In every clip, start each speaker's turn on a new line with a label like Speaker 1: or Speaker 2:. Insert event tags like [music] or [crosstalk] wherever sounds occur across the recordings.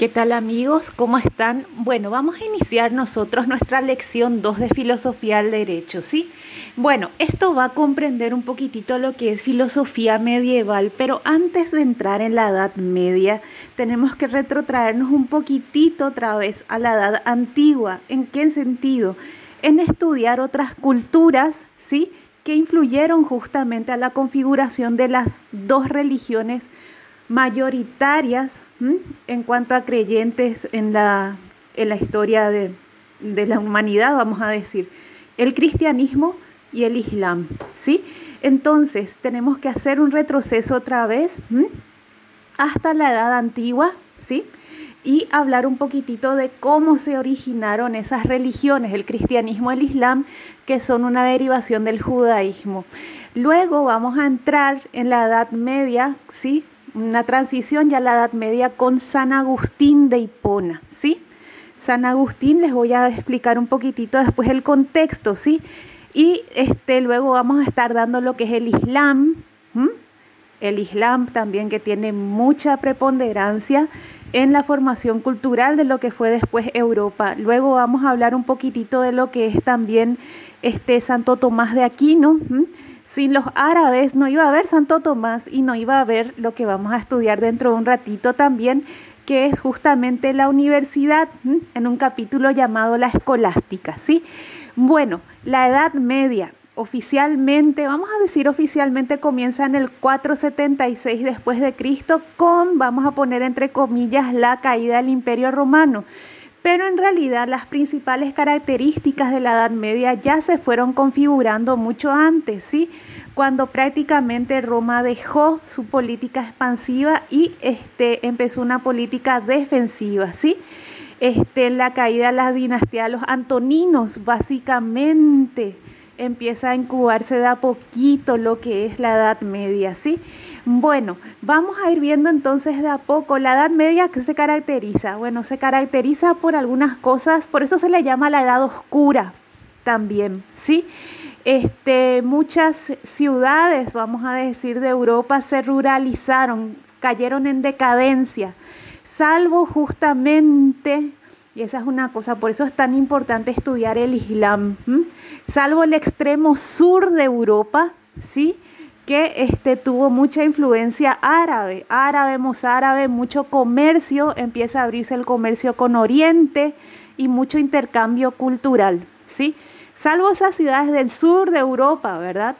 Speaker 1: ¿Qué tal amigos? ¿Cómo están? Bueno, vamos a iniciar nosotros nuestra lección 2 de filosofía del derecho, ¿sí? Bueno, esto va a comprender un poquitito lo que es filosofía medieval, pero antes de entrar en la Edad Media, tenemos que retrotraernos un poquitito otra vez a la Edad Antigua. ¿En qué sentido? En estudiar otras culturas, ¿sí? Que influyeron justamente a la configuración de las dos religiones mayoritarias en cuanto a creyentes en la, en la historia de, la humanidad, vamos a decir, el cristianismo y el islam, ¿sí? Entonces, tenemos que hacer un retroceso otra vez hasta la edad antigua, ¿sí? Y hablar un poquitito de cómo se originaron esas religiones, el cristianismo y el islam, que son una derivación del judaísmo. Luego vamos a entrar en la Edad Media, ¿sí? Una transición ya a la Edad Media con San Agustín de Hipona, ¿sí? San Agustín les voy a explicar un poquitito después el contexto, ¿sí? Y este, luego vamos a estar dando lo que es el Islam, el Islam también que tiene mucha preponderancia en la formación cultural de lo que fue después Europa. Luego vamos a hablar un poquitito de lo que es también este Santo Tomás de Aquino. Sin los árabes no iba a haber Santo Tomás y no iba a haber lo que vamos a estudiar dentro de un ratito también, que es justamente la universidad, en un capítulo llamado La Escolástica, ¿sí? Bueno, la Edad Media oficialmente, vamos a decir oficialmente comienza en el 476 después de Cristo con, vamos a poner entre comillas, la caída del Imperio Romano. Pero en realidad las principales características de la Edad Media ya se fueron configurando mucho antes, ¿sí? Cuando prácticamente Roma dejó su política expansiva y este, empezó una política defensiva, ¿sí? Este, la caída de la dinastía de los Antoninos, básicamente empieza a incubarse de a poquito lo que es la Edad Media, ¿sí? Bueno, vamos a ir viendo entonces de a poco la Edad Media que se caracteriza. Bueno, se caracteriza por algunas cosas, por eso se le llama la Edad Oscura también, ¿sí? Este, muchas ciudades, vamos a decir, de Europa se ruralizaron, cayeron en decadencia, salvo justamente, y esa es una cosa, por eso es tan importante estudiar el Islam, salvo el extremo sur de Europa, ¿sí? Que este, tuvo mucha influencia árabe, árabe, mozárabe, mucho comercio, empieza a abrirse el comercio con Oriente y mucho intercambio cultural, ¿sí? Salvo esas ciudades del sur de Europa, ¿verdad?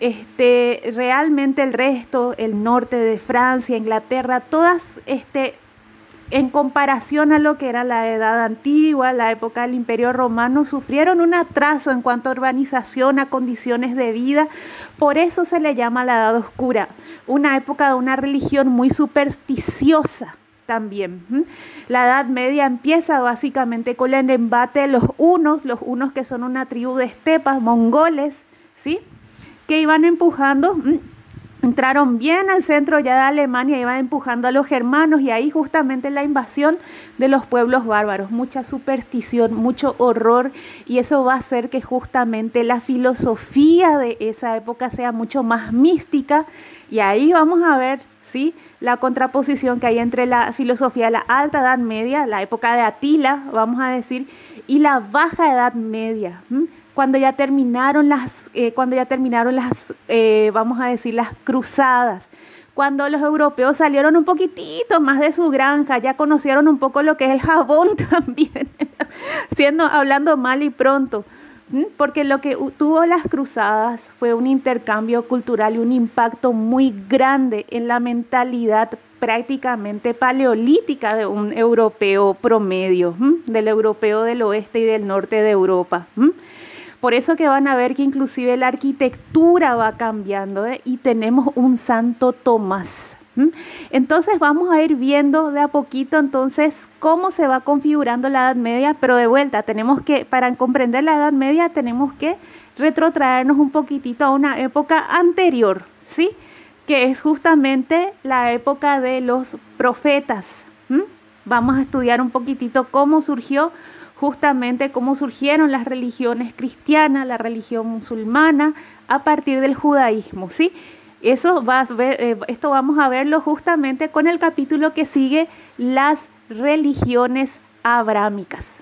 Speaker 1: Este, realmente el resto, el norte de Francia, Inglaterra, todas este, en comparación a lo que era la edad antigua, la época del Imperio Romano, sufrieron un atraso en cuanto a urbanización, a condiciones de vida. Por eso se le llama la Edad Oscura, una época de una religión muy supersticiosa también. La Edad Media empieza básicamente con el embate de los unos, los unos que son una tribu de estepas, mongoles, ¿sí? que iban empujando entraron bien al centro ya de Alemania, iban empujando a los germanos y ahí justamente la invasión de los pueblos bárbaros, mucha superstición, mucho horror y eso va a hacer que justamente la filosofía de esa época sea mucho más mística y ahí vamos a ver ¿sí? la contraposición que hay entre la filosofía de la alta edad media, la época de Atila, vamos a decir, y la baja edad media cuando ya terminaron las, eh, cuando ya terminaron las, eh, vamos a decir, las cruzadas, cuando los europeos salieron un poquitito más de su granja, ya conocieron un poco lo que es el jabón [laughs] también, siendo, hablando mal y pronto, porque lo que tuvo las cruzadas fue un intercambio cultural y un impacto muy grande en la mentalidad prácticamente paleolítica de un europeo promedio, del europeo del oeste y del norte de Europa. Por eso que van a ver que inclusive la arquitectura va cambiando ¿eh? y tenemos un Santo Tomás. Entonces vamos a ir viendo de a poquito entonces cómo se va configurando la Edad Media, pero de vuelta tenemos que, para comprender la Edad Media tenemos que retrotraernos un poquitito a una época anterior, ¿sí? Que es justamente la época de los profetas. Vamos a estudiar un poquitito cómo surgió justamente cómo surgieron las religiones cristianas, la religión musulmana, a partir del judaísmo, ¿sí? Eso va a ver, eh, esto vamos a verlo justamente con el capítulo que sigue, las religiones abrámicas.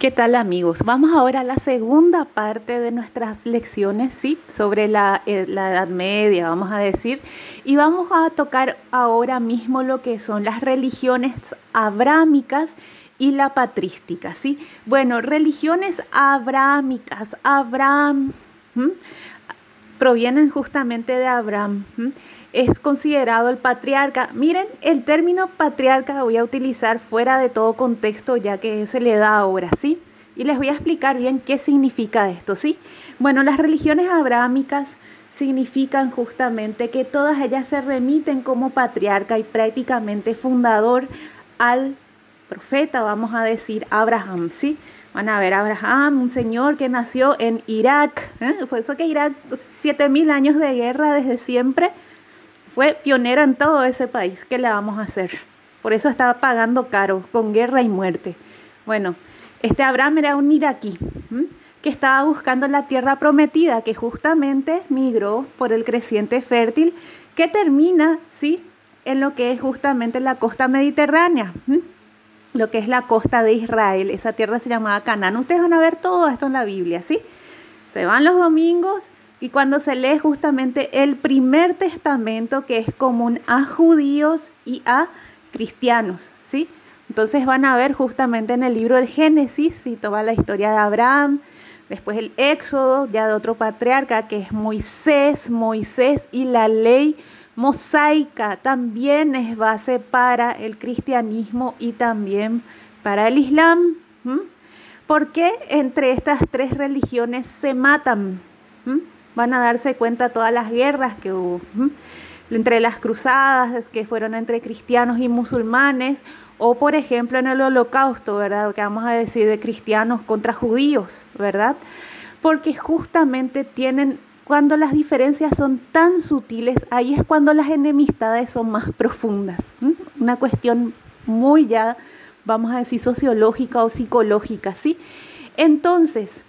Speaker 1: ¿Qué tal amigos? Vamos ahora a la segunda parte de nuestras lecciones, ¿sí? Sobre la, eh, la, Edad Media, vamos a decir. Y vamos a tocar ahora mismo lo que son las religiones abrámicas y la patrística, ¿sí? Bueno, religiones abrámicas, Abraham, provienen justamente de Abraham es considerado el patriarca. Miren, el término patriarca voy a utilizar fuera de todo contexto ya que se le da ahora, ¿sí? Y les voy a explicar bien qué significa esto, ¿sí? Bueno, las religiones abrámicas significan justamente que todas ellas se remiten como patriarca y prácticamente fundador al profeta, vamos a decir, Abraham, ¿sí? Van a ver, Abraham, un señor que nació en Irak, ¿eh? eso que Irak, 7000 años de guerra desde siempre, fue pionero en todo ese país. ¿Qué le vamos a hacer? Por eso estaba pagando caro, con guerra y muerte. Bueno, este Abraham era un iraquí que estaba buscando la tierra prometida, que justamente migró por el creciente fértil, que termina, ¿sí? En lo que es justamente la costa mediterránea, lo que es la costa de Israel. Esa tierra se llamaba Canaán. Ustedes van a ver todo esto en la Biblia, ¿sí? Se van los domingos y cuando se lee justamente el primer testamento que es común a judíos y a cristianos, ¿sí? Entonces van a ver justamente en el libro del Génesis, y toda la historia de Abraham, después el Éxodo, ya de otro patriarca que es Moisés, Moisés y la ley mosaica también es base para el cristianismo y también para el Islam. ¿Por qué entre estas tres religiones se matan? van a darse cuenta todas las guerras que hubo, entre las cruzadas que fueron entre cristianos y musulmanes, o por ejemplo en el holocausto, ¿verdad? Que vamos a decir de cristianos contra judíos, ¿verdad? Porque justamente tienen, cuando las diferencias son tan sutiles, ahí es cuando las enemistades son más profundas. Una cuestión muy ya, vamos a decir, sociológica o psicológica, ¿sí? Entonces,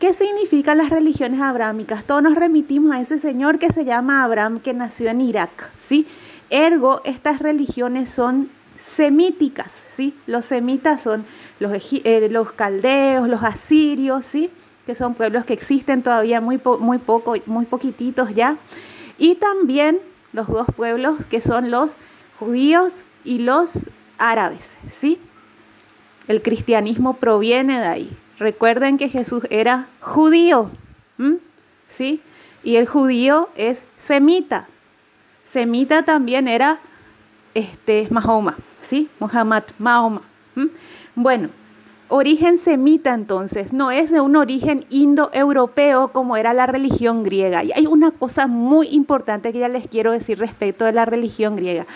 Speaker 1: ¿Qué significan las religiones abrámicas? Todos nos remitimos a ese señor que se llama Abraham, que nació en Irak, ¿sí? Ergo, estas religiones son semíticas, ¿sí? Los semitas son los, eh, los caldeos, los asirios, ¿sí? Que son pueblos que existen todavía muy, muy poco, muy poquititos ya. Y también los dos pueblos que son los judíos y los árabes, ¿sí? El cristianismo proviene de ahí. Recuerden que Jesús era judío, ¿sí? Y el judío es semita. Semita también era este, Mahoma, ¿sí? Muhammad, Mahoma. Bueno, origen semita entonces, no es de un origen indoeuropeo como era la religión griega. Y hay una cosa muy importante que ya les quiero decir respecto de la religión griega.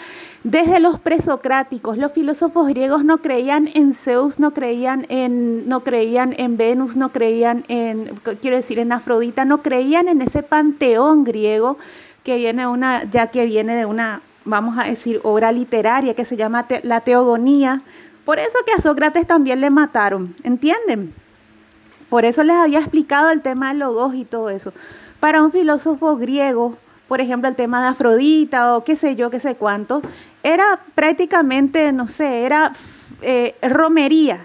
Speaker 1: Desde los presocráticos, los filósofos griegos no creían en Zeus, no creían en, no creían en Venus, no creían en, quiero decir, en Afrodita, no creían en ese panteón griego que viene una, ya que viene de una, vamos a decir, obra literaria que se llama la Teogonía, por eso que a Sócrates también le mataron, ¿entienden? Por eso les había explicado el tema del logos y todo eso. Para un filósofo griego, por ejemplo, el tema de Afrodita o qué sé yo, qué sé cuánto, era prácticamente, no sé, era eh, romería.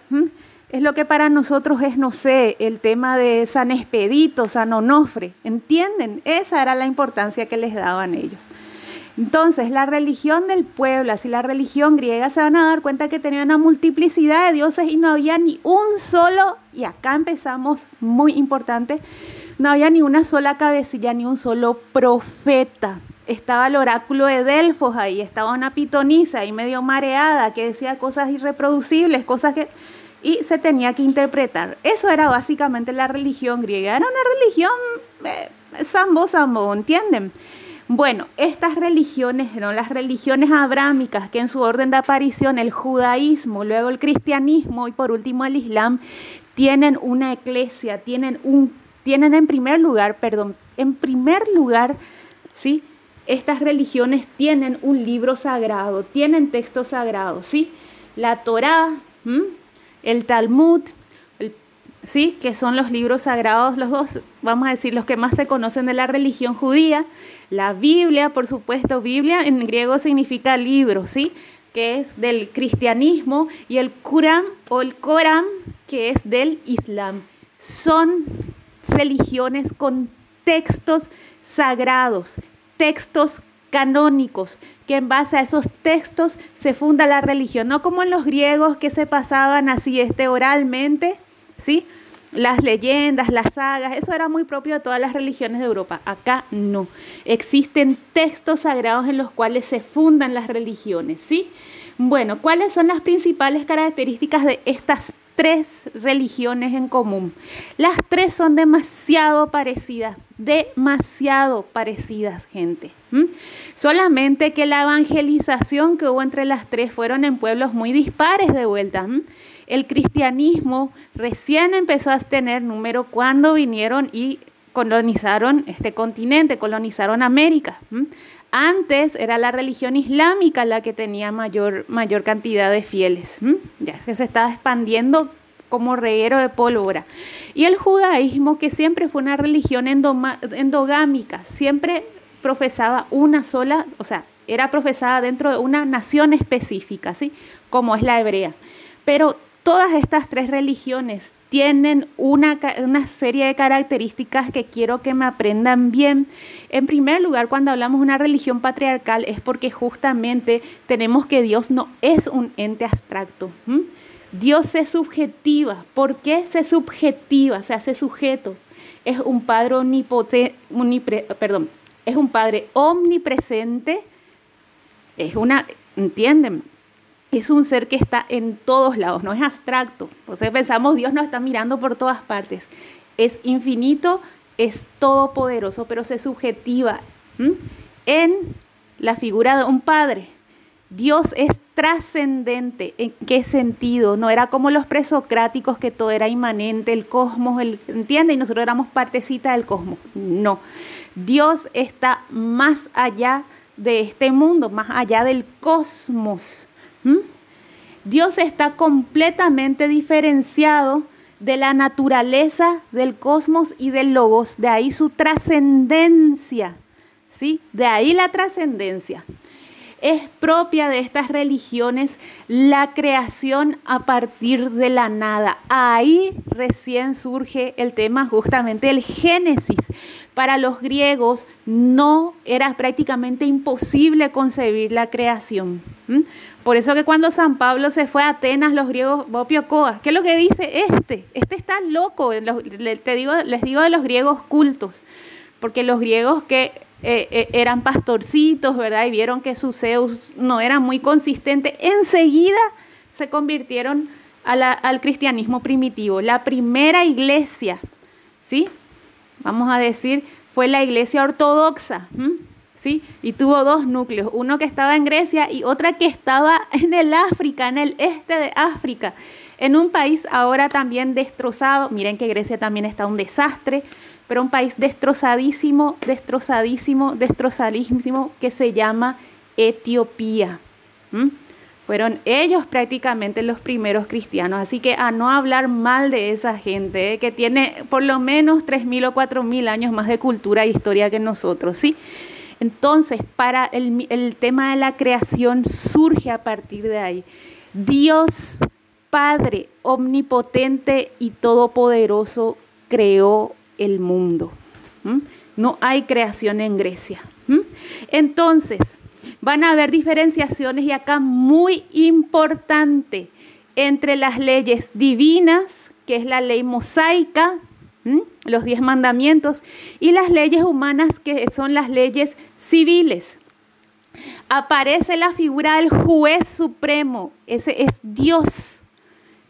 Speaker 1: Es lo que para nosotros es, no sé, el tema de San Expedito, San Onofre. ¿Entienden? Esa era la importancia que les daban ellos. Entonces, la religión del pueblo, así la religión griega, se van a dar cuenta que tenía una multiplicidad de dioses y no había ni un solo, y acá empezamos muy importante, no había ni una sola cabecilla, ni un solo profeta. Estaba el oráculo de Delfos ahí, estaba una pitonisa ahí medio mareada que decía cosas irreproducibles, cosas que... Y se tenía que interpretar. Eso era básicamente la religión griega. Era una religión eh, sambo, sambo, ¿entienden? Bueno, estas religiones, ¿no? las religiones abrámicas, que en su orden de aparición el judaísmo, luego el cristianismo y por último el islam, tienen una iglesia, tienen un tienen en primer lugar, perdón, en primer lugar, ¿sí? estas religiones tienen un libro sagrado, tienen textos sagrados, ¿sí? La Torá, el Talmud, ¿sí? que son los libros sagrados, los dos, vamos a decir, los que más se conocen de la religión judía. La Biblia, por supuesto, Biblia en griego significa libro, ¿sí? que es del cristianismo, y el Qur'an o el Corán, que es del Islam. Son religiones con textos sagrados, textos canónicos, que en base a esos textos se funda la religión, no como en los griegos que se pasaban así este oralmente, ¿sí? Las leyendas, las sagas, eso era muy propio de todas las religiones de Europa. Acá no. Existen textos sagrados en los cuales se fundan las religiones, ¿sí? Bueno, ¿cuáles son las principales características de estas tres religiones en común? Las tres son demasiado parecidas, demasiado parecidas, gente. Solamente que la evangelización que hubo entre las tres fueron en pueblos muy dispares de vuelta el cristianismo recién empezó a tener número cuando vinieron y colonizaron este continente, colonizaron América. Antes era la religión islámica la que tenía mayor, mayor cantidad de fieles, ya que se estaba expandiendo como reguero de pólvora. Y el judaísmo, que siempre fue una religión endogámica, siempre profesaba una sola, o sea, era profesada dentro de una nación específica, ¿sí? Como es la hebrea. Pero Todas estas tres religiones tienen una, serie de características que quiero que me aprendan bien. En primer lugar, cuando hablamos de una religión patriarcal es porque justamente tenemos que Dios no es un ente abstracto. Dios se subjetiva. ¿Por qué se subjetiva? Se hace sujeto. Es un padre es un padre omnipresente. Es una, ¿entienden? Es un ser que está en todos lados, no es abstracto. Entonces pensamos, Dios nos está mirando por todas partes. Es infinito, es todopoderoso, pero se subjetiva en la figura de un padre. Dios es trascendente. ¿En qué sentido? No era como los presocráticos que todo era inmanente, el cosmos, el, ¿entiende? Y nosotros éramos partecita del cosmos. No. Dios está más allá de este mundo, más allá del cosmos. ¿Mm? Dios está completamente diferenciado de la naturaleza del cosmos y del logos, de ahí su trascendencia, ¿sí? De ahí la trascendencia. Es propia de estas religiones la creación a partir de la nada. Ahí recién surge el tema justamente el Génesis. Para los griegos no era prácticamente imposible concebir la creación. Por eso que cuando San Pablo se fue a Atenas, los griegos, Bopio Coas, ¿qué es lo que dice este? Este está loco, te digo, les digo de los griegos cultos, porque los griegos que eh, eh, eran pastorcitos, ¿verdad? Y vieron que su Zeus no era muy consistente, enseguida se convirtieron al cristianismo primitivo. La primera iglesia, ¿sí? Vamos a decir, fue la iglesia ortodoxa. Y tuvo dos núcleos, uno que estaba en Grecia y otra que estaba en el África, en el este de África, en un país ahora también destrozado. Miren que Grecia también está un desastre, pero un país destrozadísimo, destrozadísimo, destrozadísimo, que se llama Etiopía. Fueron ellos prácticamente los primeros cristianos, así que a no hablar mal de esa gente, ¿eh? que tiene por lo menos 3.000 o 4.000 años más de cultura e historia que nosotros, ¿sí? Entonces, para el, tema de la creación surge a partir de ahí. Dios, Padre omnipotente y todopoderoso, creó el mundo. No hay creación en Grecia. Entonces, van a haber diferenciaciones y acá muy importante entre las leyes divinas, que es la ley mosaica, los diez mandamientos, y las leyes humanas, que son las leyes civiles. Aparece la figura del juez supremo, ese es Dios.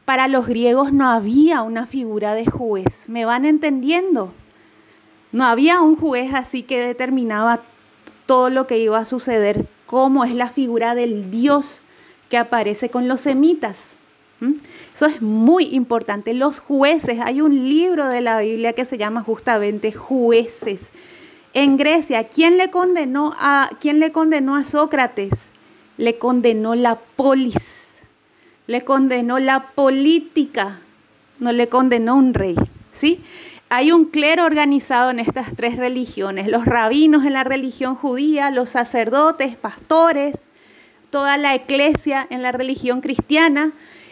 Speaker 1: Para los griegos no había una figura de juez, ¿me van entendiendo? No había un juez así que determinaba todo lo que iba a suceder, como es la figura del Dios que aparece con los semitas. Eso es muy importante. Los jueces, hay un libro de la Biblia que se llama justamente Jueces En Grecia, ¿quién le condenó a, quién le condenó a Sócrates? Le condenó la polis, le condenó la política, no le condenó un rey, ¿sí? Hay un clero organizado en estas tres religiones, los rabinos en la religión judía, los sacerdotes, pastores, toda la iglesia en la religión cristiana,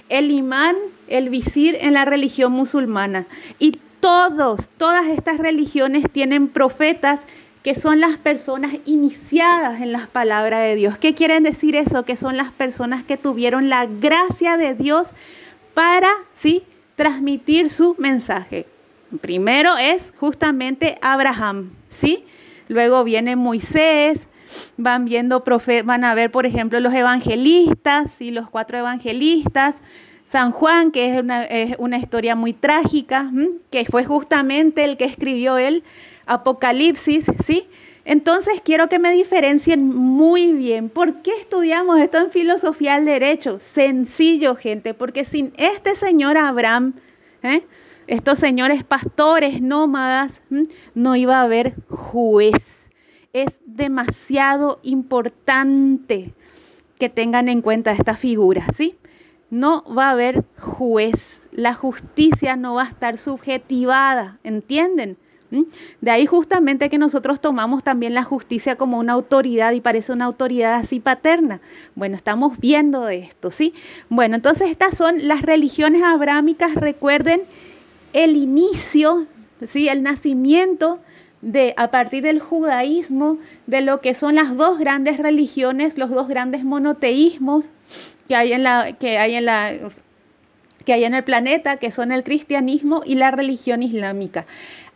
Speaker 1: el imán, el visir en la religión musulmana. Y todos, todas estas religiones tienen profetas que son las personas iniciadas en las palabras de Dios. ¿Qué quieren decir eso? Que son las personas que tuvieron la gracia de Dios para, ¿sí?, transmitir su mensaje. Primero es justamente Abraham, ¿sí? Luego viene Moisés, van viendo, van a ver, por ejemplo, los evangelistas y los cuatro evangelistas, San Juan, que es una, historia muy trágica, que fue justamente el que escribió el Apocalipsis, ¿sí? Entonces quiero que me diferencien muy bien. ¿Por qué estudiamos esto en filosofía del derecho? Sencillo, gente, porque sin este señor Abraham, ¿eh? Estos señores pastores nómadas, no iba a haber juez. Es demasiado importante que tengan en cuenta esta figura, ¿sí? no va a haber juez, la justicia no va a estar subjetivada, ¿entienden? De ahí justamente que nosotros tomamos también la justicia como una autoridad y parece una autoridad así paterna. Bueno, estamos viendo de esto, ¿sí? Bueno, entonces estas son las religiones abrámicas, recuerden el inicio, ¿sí? El nacimiento de a partir del judaísmo, de lo que son las dos grandes religiones, los dos grandes monoteísmos que hay en la que hay en la que hay en el planeta, que son el cristianismo y la religión islámica.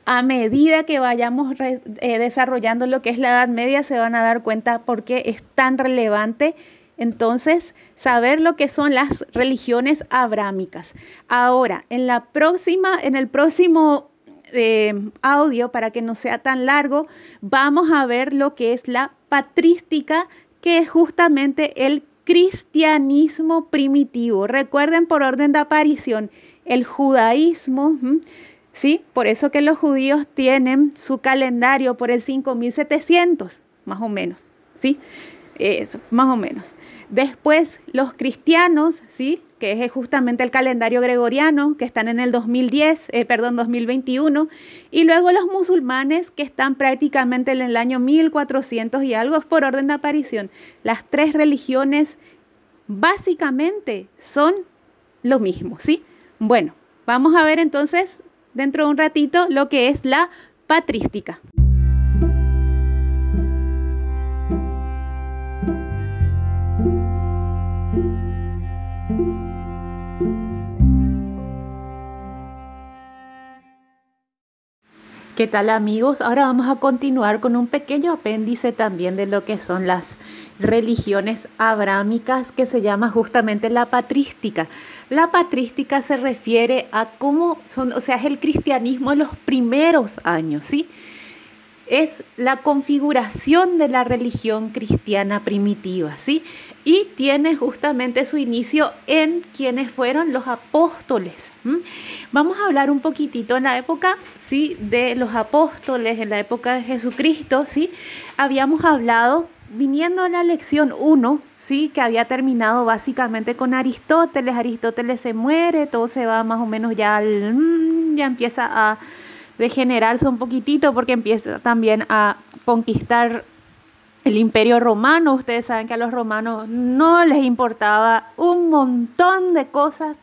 Speaker 1: A medida que vayamos eh, desarrollando lo que es la Edad Media, se van a dar cuenta por qué es tan relevante entonces, saber lo que son las religiones abrámicas. Ahora, en la próxima, en el próximo audio, para que no sea tan largo, vamos a ver lo que es la patrística, que es justamente el cristianismo primitivo. Recuerden por orden de aparición, el judaísmo, ¿sí? Por eso que los judíos tienen su calendario por el 5700, más o menos, ¿sí? Eso, más o menos. Después, los cristianos, ¿sí? que es justamente el calendario gregoriano, que están en el 2010, eh, perdón, 2021, y luego los musulmanes, que están prácticamente en el año 1400 y algo por orden de aparición. Las tres religiones básicamente son lo mismo, ¿sí? Bueno, vamos a ver entonces dentro de un ratito lo que es la patrística. ¿Qué tal amigos? Ahora vamos a continuar con un pequeño apéndice también de lo que son las religiones abrámicas que se llama justamente la patrística. La patrística se refiere a cómo son, o sea, es el cristianismo en los primeros años, ¿sí? Es la configuración de la religión cristiana primitiva, ¿sí? Y tiene justamente su inicio en quienes fueron los apóstoles. Vamos a hablar un poquitito en la época ¿sí? de los apóstoles, en la época de Jesucristo, ¿sí? habíamos hablado, viniendo a la lección 1, ¿sí? que había terminado básicamente con Aristóteles, Aristóteles se muere, todo se va más o menos ya, mm, ya empieza a degenerarse un poquitito porque empieza también a conquistar el imperio romano. Ustedes saben que a los romanos no les importaba un montón de cosas,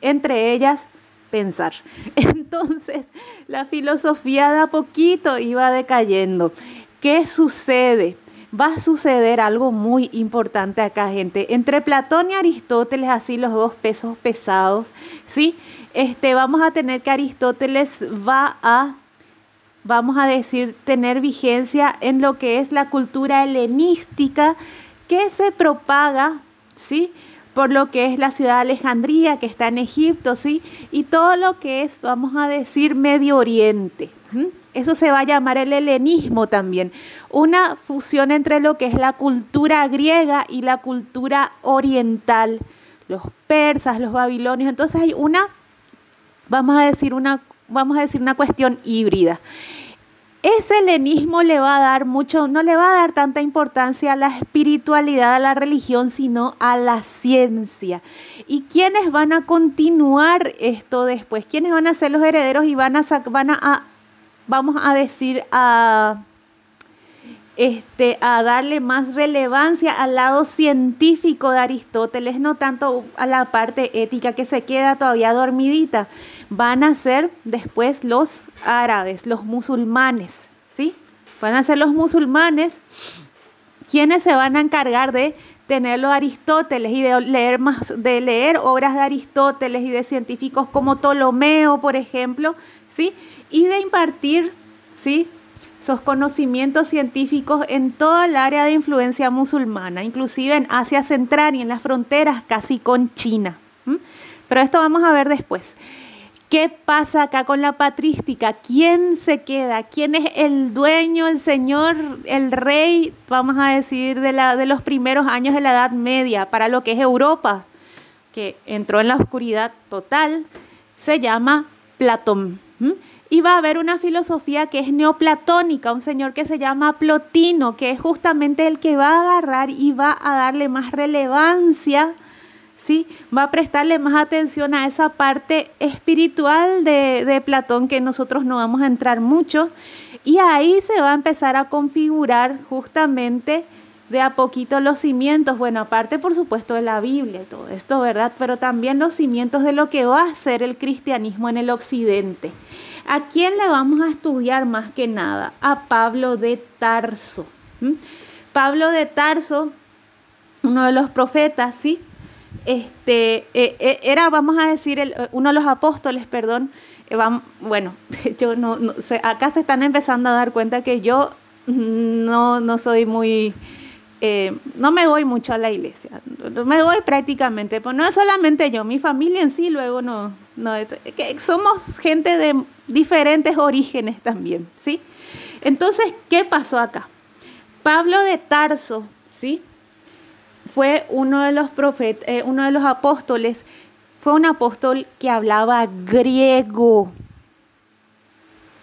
Speaker 1: entre ellas pensar. [laughs] Entonces, la filosofía de a poquito iba decayendo. ¿Qué sucede? Va a suceder algo muy importante acá, gente. Entre Platón y Aristóteles, así los dos pesos pesados, ¿sí? Este, vamos a tener que Aristóteles va a, vamos a decir, tener vigencia en lo que es la cultura helenística que se propaga, ¿sí? por lo que es la ciudad de Alejandría, que está en Egipto, ¿sí? Y todo lo que es, vamos a decir, Medio Oriente. Eso se va a llamar el helenismo también. Una fusión entre lo que es la cultura griega y la cultura oriental. Los persas, los babilonios. Entonces hay una, vamos a decir, una, vamos a decir una cuestión híbrida. ese helenismo le va a dar mucho, no le va a dar tanta importancia a la espiritualidad, a la religión, sino a la ciencia. ¿Y quiénes van a continuar esto después? ¿Quiénes van a ser los herederos y van a, van a vamos a decir, a este, a darle más relevancia al lado científico de Aristóteles, no tanto a la parte ética que se queda todavía dormidita. Van a ser después los árabes, los musulmanes, ¿sí? Van a ser los musulmanes quienes se van a encargar de tenerlo Aristóteles y de leer más, de leer obras de Aristóteles y de científicos como Ptolomeo, por ejemplo, ¿sí? Y de impartir, ¿sí? esos conocimientos científicos en toda el área de influencia musulmana, inclusive en Asia Central y en las fronteras casi con China. Pero esto vamos a ver después. ¿Qué pasa acá con la patrística? ¿Quién se queda? ¿Quién es el dueño, el señor, el rey, vamos a decir, de, la, de los primeros años de la Edad Media para lo que es Europa, que entró en la oscuridad total? Se llama Platón. Y va a haber una filosofía que es neoplatónica, un señor que se llama Plotino, que es justamente el que va a agarrar y va a darle más relevancia, va a prestarle más atención a esa parte espiritual de, Platón que nosotros no vamos a entrar mucho. Y ahí se va a empezar a configurar justamente de a poquito los cimientos, bueno, aparte por supuesto de la Biblia todo esto, ¿verdad? Pero también los cimientos de lo que va a ser el cristianismo en el occidente. ¿A quién le vamos a estudiar más que nada? A Pablo de Tarso. Pablo de Tarso, uno de los profetas, ¿sí? Este, e, e, era, vamos a decir, uno de los apóstoles, perdón. Eh, bueno, [laughs] yo no, acá se están empezando a dar cuenta que yo no, no soy muy eh, no me voy mucho a la iglesia, me voy prácticamente, pues no es solamente yo, mi familia en sí luego no, no que somos gente de diferentes orígenes también, ¿sí? Entonces, ¿qué pasó acá? Pablo de Tarso, ¿sí? Fue uno de los profetas, eh, uno de los apóstoles, fue un apóstol que hablaba griego,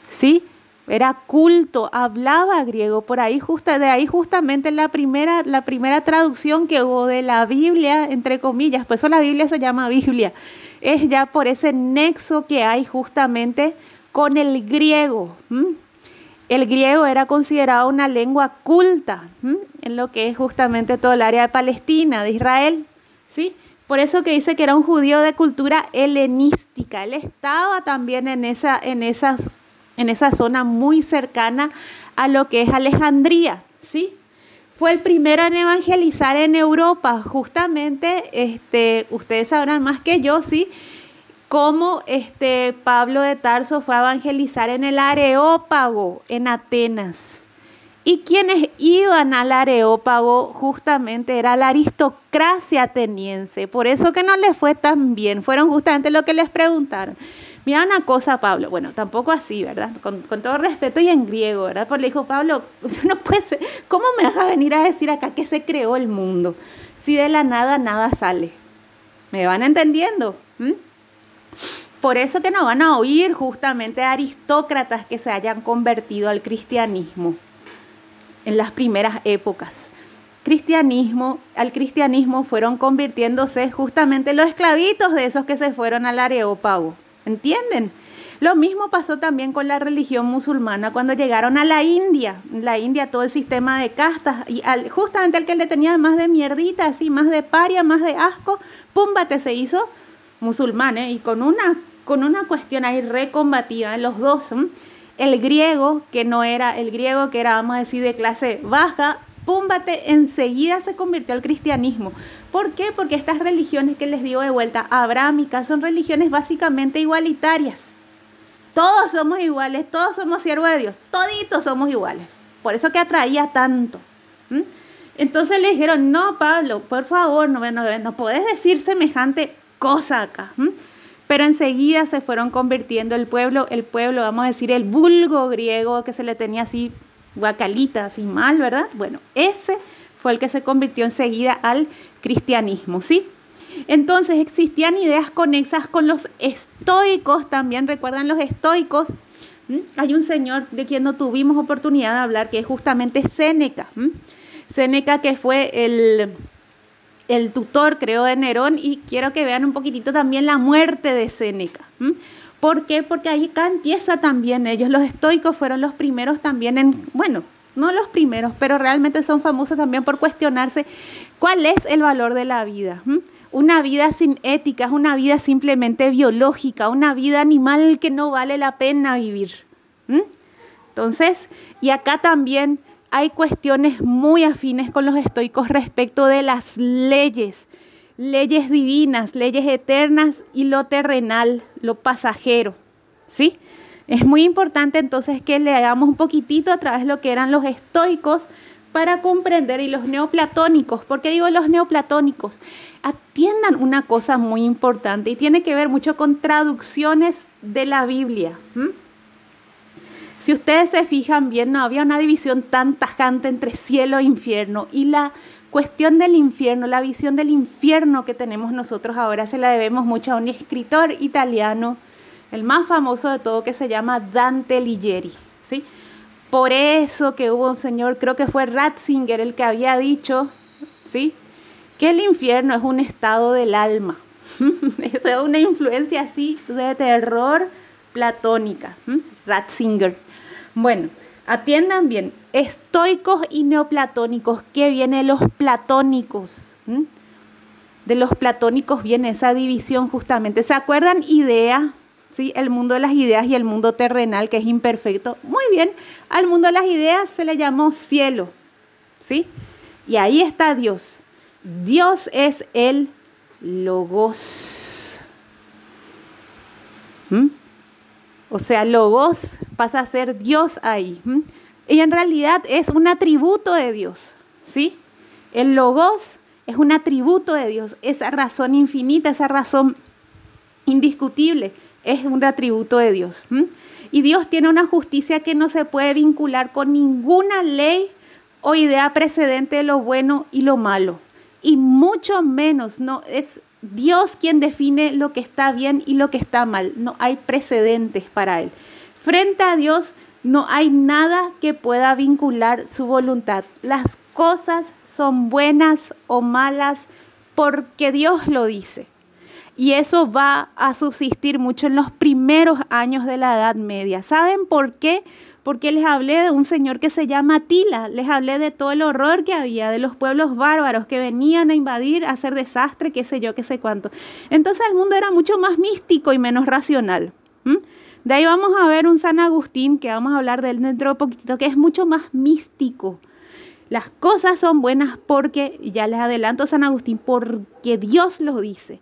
Speaker 1: ¿sí? era culto, hablaba griego, por ahí justa, de ahí justamente la primera, la primera traducción que hubo de la Biblia, entre comillas, pues eso la Biblia se llama Biblia, es ya por ese nexo que hay justamente con el griego. El griego era considerado una lengua culta en lo que es justamente todo el área de Palestina, de Israel, ¿sí? Por eso que dice que era un judío de cultura helenística. Él estaba también en, esa, en esas en esa zona muy cercana a lo que es Alejandría, ¿sí? Fue el primero en evangelizar en Europa, justamente, este, ustedes sabrán más que yo, ¿sí? Cómo este Pablo de Tarso fue a evangelizar en el Areópago, en Atenas. Y quienes iban al Areópago justamente era la aristocracia ateniense. Por eso que no les fue tan bien. Fueron justamente lo que les preguntaron. Mira una cosa, Pablo, bueno, tampoco así, ¿verdad? Con, todo respeto y en griego, ¿verdad? Porque le dijo, Pablo, [laughs] no puede ser, ¿cómo me vas a venir a decir acá que se creó el mundo? Si de la nada nada sale. ¿Me van entendiendo? ¿Mm? Por eso que no van a oír justamente aristócratas que se hayan convertido al cristianismo en las primeras épocas. Cristianismo, al cristianismo fueron convirtiéndose justamente los esclavitos de esos que se fueron al Areópago. ¿Entienden? Lo mismo pasó también con la religión musulmana cuando llegaron a la India. La India todo el sistema de castas, y justamente al que le tenía más de mierdita, así, más de paria, más de asco, púmbate se hizo musulmán, ¿eh? y con una, con una cuestión ahí recombativa, los dos. El griego, que no era, el griego que era, vamos a decir, de clase baja, púmbate, enseguida se convirtió al cristianismo. ¿Por qué? Porque estas religiones que les digo de vuelta, abrámicas, son religiones básicamente igualitarias. Todos somos iguales, todos somos siervos de Dios, toditos somos iguales. Por eso que atraía tanto. Entonces le dijeron, no, Pablo, por favor, no, no, no puedes decir semejante cosa acá. Pero enseguida se fueron convirtiendo el pueblo, el pueblo, vamos a decir, el vulgo griego que se le tenía así guacalita, así mal, ¿verdad? Bueno, ese fue el que se convirtió enseguida al cristianismo, ¿sí? Entonces existían ideas conexas con los estoicos, también recuerdan los estoicos, Hay un señor de quien no tuvimos oportunidad de hablar, que es justamente Séneca. Séneca que fue el, el tutor, creo, de Nerón, y quiero que vean un poquitito también la muerte de Séneca. ¿Por qué? Porque ahí acá empieza también ellos, los estoicos fueron los primeros también en, bueno, no los primeros, pero realmente son famosos también por cuestionarse cuál es el valor de la vida. Una vida sin ética, una vida simplemente biológica, una vida animal que no vale la pena vivir. Entonces, y acá también hay cuestiones muy afines con los estoicos respecto de las leyes leyes divinas, leyes eternas y lo terrenal, lo pasajero. ¿Sí? Es muy importante entonces que le hagamos un poquitito a través de lo que eran los estoicos para comprender y los neoplatónicos. ¿Por qué digo los neoplatónicos? Atiendan una cosa muy importante y tiene que ver mucho con traducciones de la Biblia. Si ustedes se fijan bien, no había una división tan tajante entre cielo e infierno y la cuestión del infierno, la visión del infierno que tenemos nosotros ahora se la debemos mucho a un escritor italiano, el más famoso de todo, que se llama Dante Ligieri. ¿sí? Por eso que hubo un señor, creo que fue Ratzinger el que había dicho, ¿sí? que el infierno es un estado del alma. [laughs] es una influencia así de terror platónica. Ratzinger. Bueno, atiendan bien, estoicos y neoplatónicos. ¿Qué viene los platónicos? De los platónicos viene esa división justamente. ¿Se acuerdan? Idea, ¿sí? El mundo de las ideas y el mundo terrenal que es imperfecto. Muy bien, al mundo de las ideas se le llamó cielo, ¿sí? Y ahí está Dios. Dios es el logos. O sea, logos pasa a ser Dios ahí. Y en realidad es un atributo de Dios, ¿sí? El logos es un atributo de Dios, esa razón infinita, esa razón indiscutible, es un atributo de Dios. Y Dios tiene una justicia que no se puede vincular con ninguna ley o idea precedente de lo bueno y lo malo. Y mucho menos, no, es Dios quien define lo que está bien y lo que está mal. No hay precedentes para Él. Frente a Dios no hay nada que pueda vincular su voluntad. Las cosas son buenas o malas porque Dios lo dice. Y eso va a subsistir mucho en los primeros años de la Edad Media. ¿Saben por qué? Porque les hablé de un señor que se llama Tila, les hablé de todo el horror que había, de los pueblos bárbaros que venían a invadir, a hacer desastre, qué sé yo, qué sé cuánto. Entonces el mundo era mucho más místico y menos racional. De ahí vamos a ver un San Agustín, que vamos a hablar de él dentro de poquitito, que es mucho más místico. Las cosas son buenas porque, ya les adelanto San Agustín, porque Dios lo dice.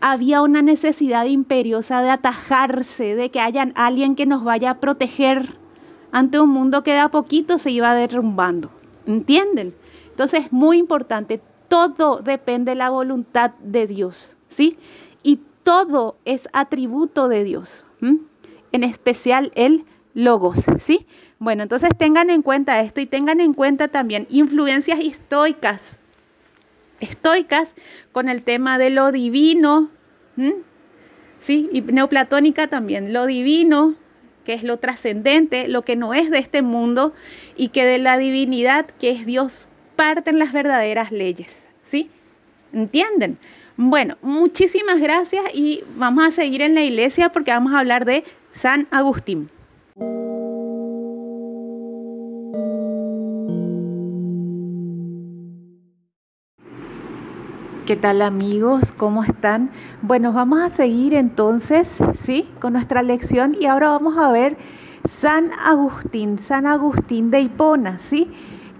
Speaker 1: Había una necesidad imperiosa de atajarse, de que haya alguien que nos vaya a proteger ante un mundo que de a poquito se iba derrumbando. ¿Entienden? Entonces es muy importante, todo depende de la voluntad de Dios, ¿sí? Y todo es atributo de Dios en especial el logos, ¿sí? Bueno, entonces tengan en cuenta esto y tengan en cuenta también influencias estoicas, estoicas con el tema de lo divino, ¿sí? Y neoplatónica también, lo divino, que es lo trascendente, lo que no es de este mundo, y que de la divinidad, que es Dios, parten las verdaderas leyes, ¿sí? ¿Entienden? Bueno, muchísimas gracias y vamos a seguir en la iglesia porque vamos a hablar de San Agustín. ¿Qué tal amigos? ¿Cómo están? Bueno, vamos a seguir entonces, ¿sí? Con nuestra lección y ahora vamos a ver San Agustín, San Agustín de Hipona, ¿sí?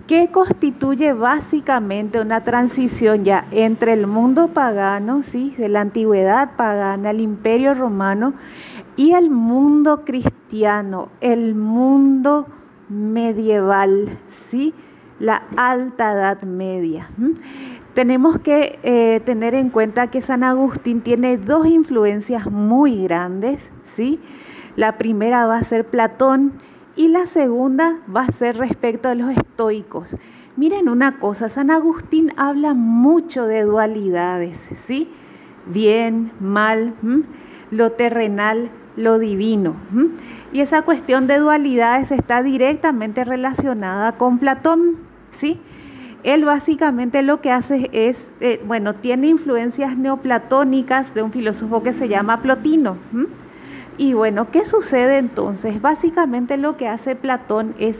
Speaker 1: que constituye básicamente una transición ya entre el mundo pagano, ¿sí? de la antigüedad pagana, el imperio romano, y el mundo cristiano, el mundo medieval, ¿sí? la alta edad media. Tenemos que eh, tener en cuenta que San Agustín tiene dos influencias muy grandes. ¿sí? La primera va a ser Platón, y la segunda va a ser respecto a los estoicos. Miren una cosa, San Agustín habla mucho de dualidades, ¿sí? Bien, mal, lo terrenal, lo divino. Y esa cuestión de dualidades está directamente relacionada con Platón, ¿sí? Él básicamente lo que hace es, eh, bueno, tiene influencias neoplatónicas de un filósofo que se llama Plotino. Y bueno, ¿qué sucede entonces? Básicamente lo que hace Platón es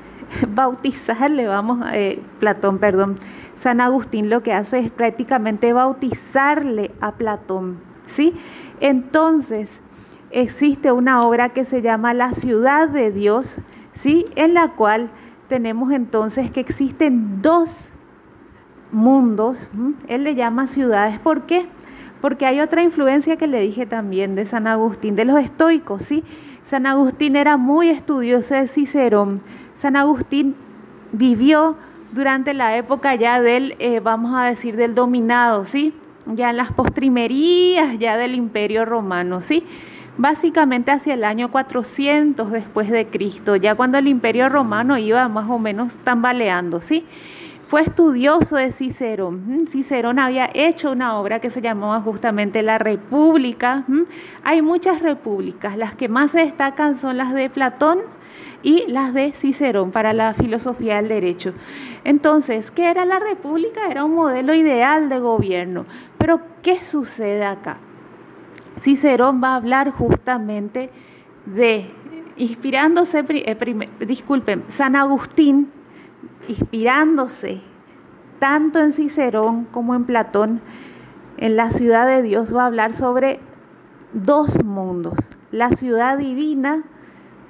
Speaker 1: [laughs] bautizarle, vamos, eh, Platón, perdón, San Agustín lo que hace es prácticamente bautizarle a Platón, ¿sí? Entonces, existe una obra que se llama La ciudad de Dios, ¿sí? En la cual tenemos entonces que existen dos mundos, él le llama ciudades, ¿por qué? Porque hay otra influencia que le dije también de San Agustín, de los estoicos, ¿sí? San Agustín era muy estudioso de Cicerón. San Agustín vivió durante la época ya del, eh, vamos a decir, del dominado, ¿sí? Ya en las postrimerías ya del imperio romano, ¿sí? Básicamente hacia el año 400 después de Cristo, ya cuando el imperio romano iba más o menos tambaleando, ¿sí? Fue estudioso de Cicerón. Cicerón había hecho una obra que se llamaba justamente La República. Hay muchas repúblicas, las que más se destacan son las de Platón y las de Cicerón para la filosofía del derecho. Entonces, ¿qué era la república? Era un modelo ideal de gobierno. Pero, ¿qué sucede acá? Cicerón va a hablar justamente de, inspirándose, eh, disculpen, San Agustín inspirándose tanto en Cicerón como en Platón, en la ciudad de Dios va a hablar sobre dos mundos. La ciudad divina,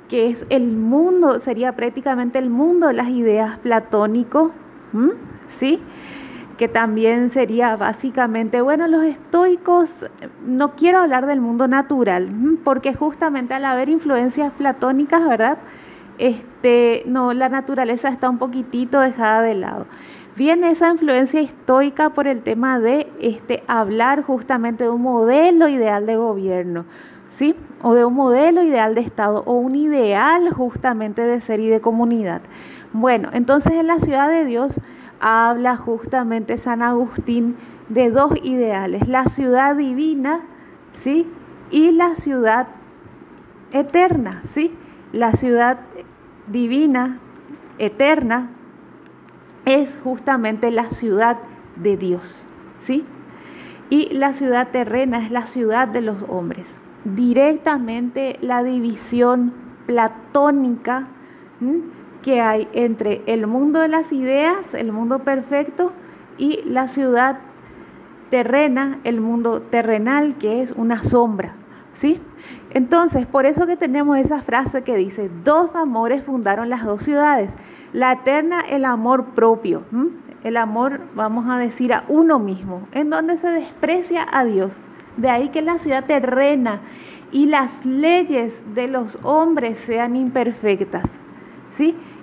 Speaker 1: que es el mundo, sería prácticamente el mundo de las ideas platónico, ¿sí? Que también sería básicamente, bueno, los estoicos, no quiero hablar del mundo natural, porque justamente al haber influencias platónicas, ¿verdad? este, no, la naturaleza está un poquitito dejada de lado. Viene esa influencia estoica por el tema de este, hablar justamente de un modelo ideal de gobierno, ¿sí? O de un modelo ideal de Estado, o un ideal justamente de ser y de comunidad. Bueno, entonces en la ciudad de Dios habla justamente San Agustín de dos ideales, la ciudad divina, ¿sí? Y la ciudad eterna, ¿sí? La ciudad divina, eterna, es justamente la ciudad de Dios, ¿sí? Y la ciudad terrena es la ciudad de los hombres. Directamente la división platónica que hay entre el mundo de las ideas, el mundo perfecto, y la ciudad terrena, el mundo terrenal, que es una sombra, ¿sí? Entonces, por eso que tenemos esa frase que dice, dos amores fundaron las dos ciudades. La eterna, el amor propio, el amor, vamos a decir, a uno mismo, en donde se desprecia a Dios. De ahí que la ciudad terrena y las leyes de los hombres sean imperfectas.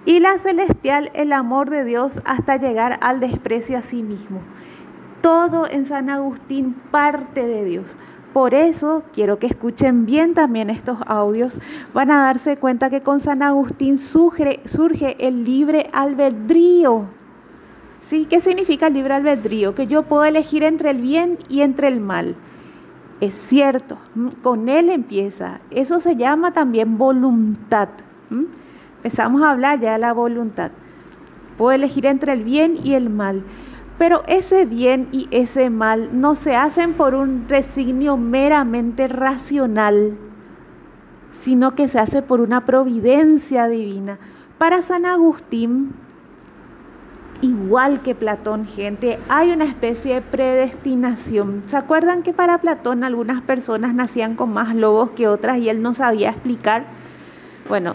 Speaker 1: Y la celestial, el amor de Dios hasta llegar al desprecio a sí mismo. Todo en San Agustín parte de Dios. Por eso quiero que escuchen bien también estos audios. Van a darse cuenta que con San Agustín surge, surge el libre albedrío. ¿Sí? ¿Qué significa el libre albedrío? Que yo puedo elegir entre el bien y entre el mal. Es cierto, con él empieza. Eso se llama también voluntad. Empezamos a hablar ya de la voluntad. Puedo elegir entre el bien y el mal. Pero ese bien y ese mal no se hacen por un resignio meramente racional, sino que se hace por una providencia divina. Para San Agustín, igual que Platón, gente, hay una especie de predestinación. ¿Se acuerdan que para Platón algunas personas nacían con más logos que otras y él no sabía explicar? Bueno,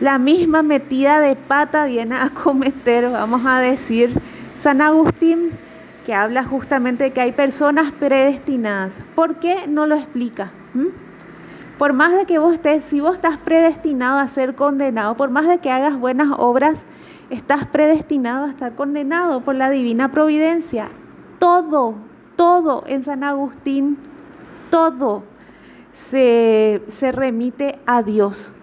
Speaker 1: la misma metida de pata viene a cometer, vamos a decir, San Agustín, que habla justamente de que hay personas predestinadas. ¿Por qué no lo explica? ¿Mm? Por más de que vos estés, si vos estás predestinado a ser condenado, por más de que hagas buenas obras, estás predestinado a estar condenado por la divina providencia. Todo, todo en San Agustín, todo se, se remite a Dios,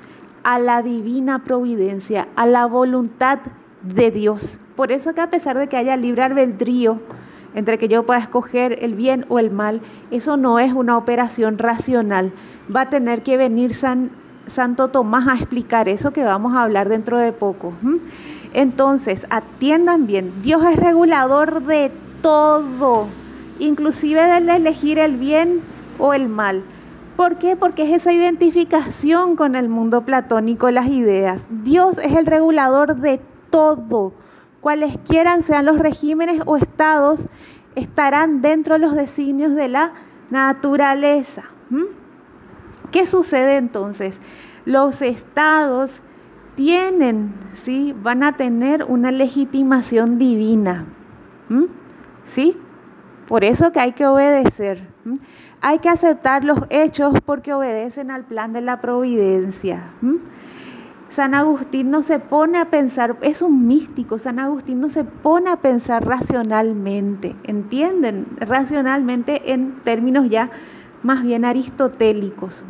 Speaker 1: a la divina providencia, a la voluntad de Dios. Por eso que a pesar de que haya libre albedrío entre que yo pueda escoger el bien o el mal, eso no es una operación racional. Va a tener que venir San, Santo Tomás a explicar eso que vamos a hablar dentro de poco. Entonces, atiendan bien, Dios es regulador de todo, inclusive de elegir el bien o el mal. ¿Por qué? Porque es esa identificación con el mundo platónico, las ideas. Dios es el regulador de todo. Cualesquiera sean los regímenes o estados, estarán dentro de los designios de la naturaleza. ¿Qué sucede entonces? Los estados tienen, ¿sí? Van a tener una legitimación divina. ¿Sí? Por eso que hay que obedecer. Hay que aceptar los hechos porque obedecen al plan de la providencia. San Agustín no se pone a pensar, es un místico, San Agustín no se pone a pensar racionalmente, ¿entienden? Racionalmente en términos ya más bien aristotélicos.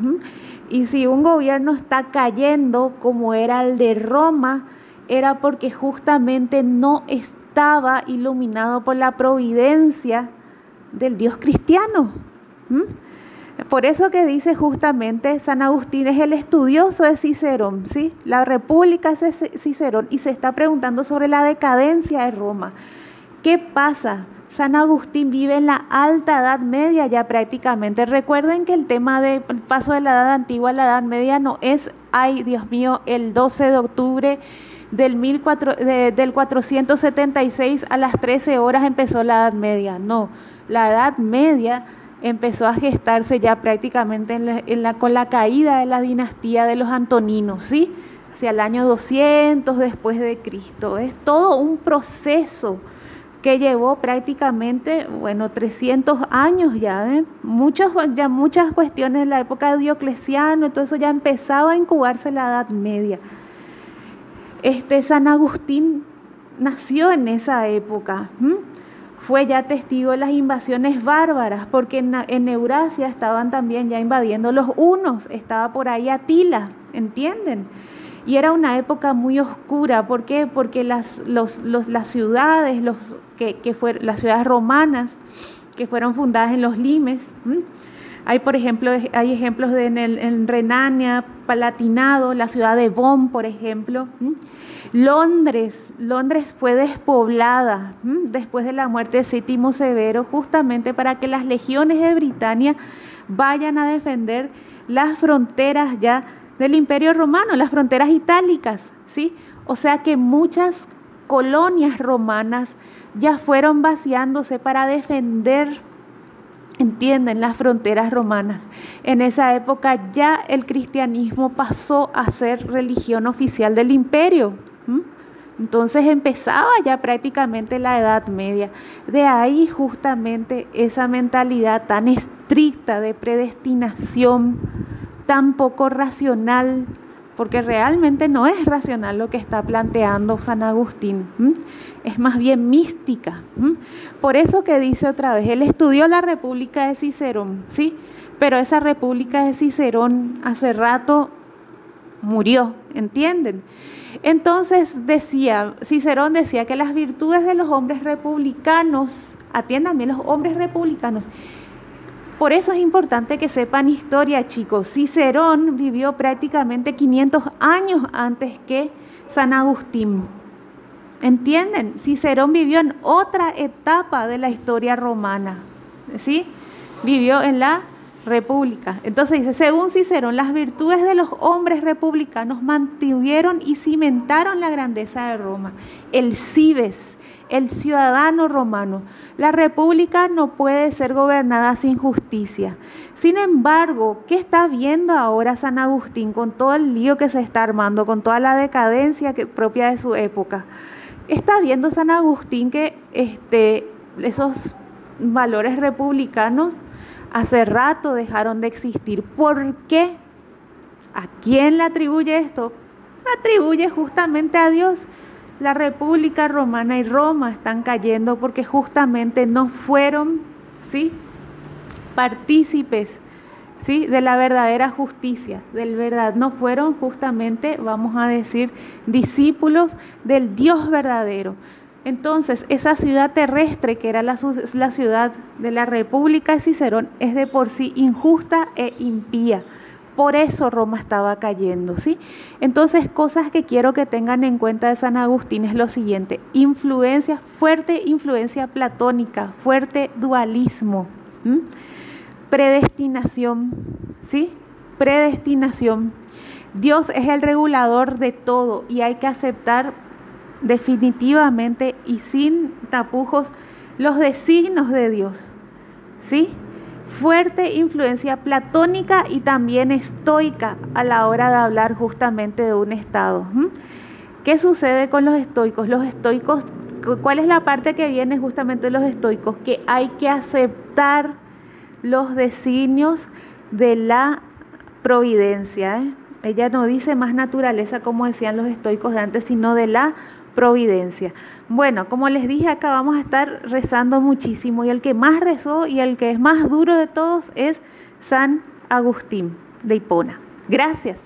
Speaker 1: Y si un gobierno está cayendo como era el de Roma, era porque justamente no estaba iluminado por la providencia del Dios cristiano. Por eso que dice justamente San Agustín es el estudioso de Cicerón, ¿sí? La república es Cicerón y se está preguntando sobre la decadencia de Roma. ¿Qué pasa? San Agustín vive en la alta edad media ya prácticamente. Recuerden que el tema del paso de la edad antigua a la edad media no es, ay Dios mío, el 12 de octubre del, del 476 a las 13 horas empezó la edad media. No, la edad media empezó a gestarse ya prácticamente en con la caída de la dinastía de los Antoninos, ¿sí? Hacia el año 200 después de Cristo. Es todo un proceso que llevó prácticamente, bueno, 300 años ya, ¿eh? Muchos, ya muchas cuestiones en la época de Diocleciano, todo eso ya empezaba a incubarse la Edad Media. Este San Agustín nació en esa época fue ya testigo de las invasiones bárbaras, porque en, Eurasia estaban también ya invadiendo los unos, estaba por ahí Atila, ¿entienden? Y era una época muy oscura, ¿por qué? Porque las, las ciudades, los, que, que fueron, las ciudades romanas que fueron fundadas en los limes, hay, por ejemplo, hay ejemplos en, el, en Renania, Palatinado, la ciudad de Bonn, por ejemplo. Londres, Londres fue despoblada después de la muerte de Séptimo Severo, justamente para que las legiones de Britania vayan a defender las fronteras ya del Imperio Romano, las fronteras itálicas, ¿sí? O sea que muchas colonias romanas ya fueron vaciándose para defender entienden las fronteras romanas. En esa época ya el cristianismo pasó a ser religión oficial del imperio. Entonces empezaba ya prácticamente la Edad Media. De ahí justamente esa mentalidad tan estricta de predestinación, tan poco racional, porque realmente no es racional lo que está planteando San Agustín, es más bien mística. Por eso que dice otra vez, él estudió la República de Cicerón, ¿sí? Pero esa República de Cicerón hace rato murió, ¿entienden? Entonces decía, Cicerón decía que las virtudes de los hombres republicanos, atiendan bien, los hombres republicanos, por eso es importante que sepan historia, chicos. Cicerón vivió prácticamente 500 años antes que San Agustín. ¿Entienden? Cicerón vivió en otra etapa de la historia romana. ¿Sí? Vivió en la república. Entonces dice, según Cicerón, las virtudes de los hombres republicanos mantuvieron y cimentaron la grandeza de Roma. El cibes el ciudadano romano. La república no puede ser gobernada sin justicia. Sin embargo, ¿qué está viendo ahora San Agustín con todo el lío que se está armando, con toda la decadencia que, propia de su época? Está viendo San Agustín que este, esos valores republicanos hace rato dejaron de existir. ¿Por qué? ¿A quién le atribuye esto? Atribuye justamente a Dios la República Romana y Roma están cayendo porque justamente no fueron, ¿sí? partícipes, ¿sí? de la verdadera justicia, del verdad, no fueron justamente, vamos a decir, discípulos del Dios verdadero. Entonces, esa ciudad terrestre, que era la, la, ciudad de la República de Cicerón, es de por sí injusta e impía. Por eso Roma estaba cayendo, ¿sí? Entonces, cosas que quiero que tengan en cuenta de San Agustín es lo siguiente: influencia, fuerte influencia platónica, fuerte dualismo, predestinación, ¿sí? Predestinación. Dios es el regulador de todo y hay que aceptar definitivamente y sin tapujos los designos de Dios. ¿Sí? Fuerte influencia platónica y también estoica a la hora de hablar justamente de un estado. ¿Qué sucede con los estoicos? Los estoicos, ¿cuál es la parte que viene justamente de los estoicos? Que hay que aceptar los designios de la providencia. ¿eh? Ella no dice más naturaleza como decían los estoicos de antes, sino de la providencia. Bueno, como les dije, acá vamos a estar rezando muchísimo y el que más rezó y el que es más duro de todos es San Agustín de Hipona. Gracias.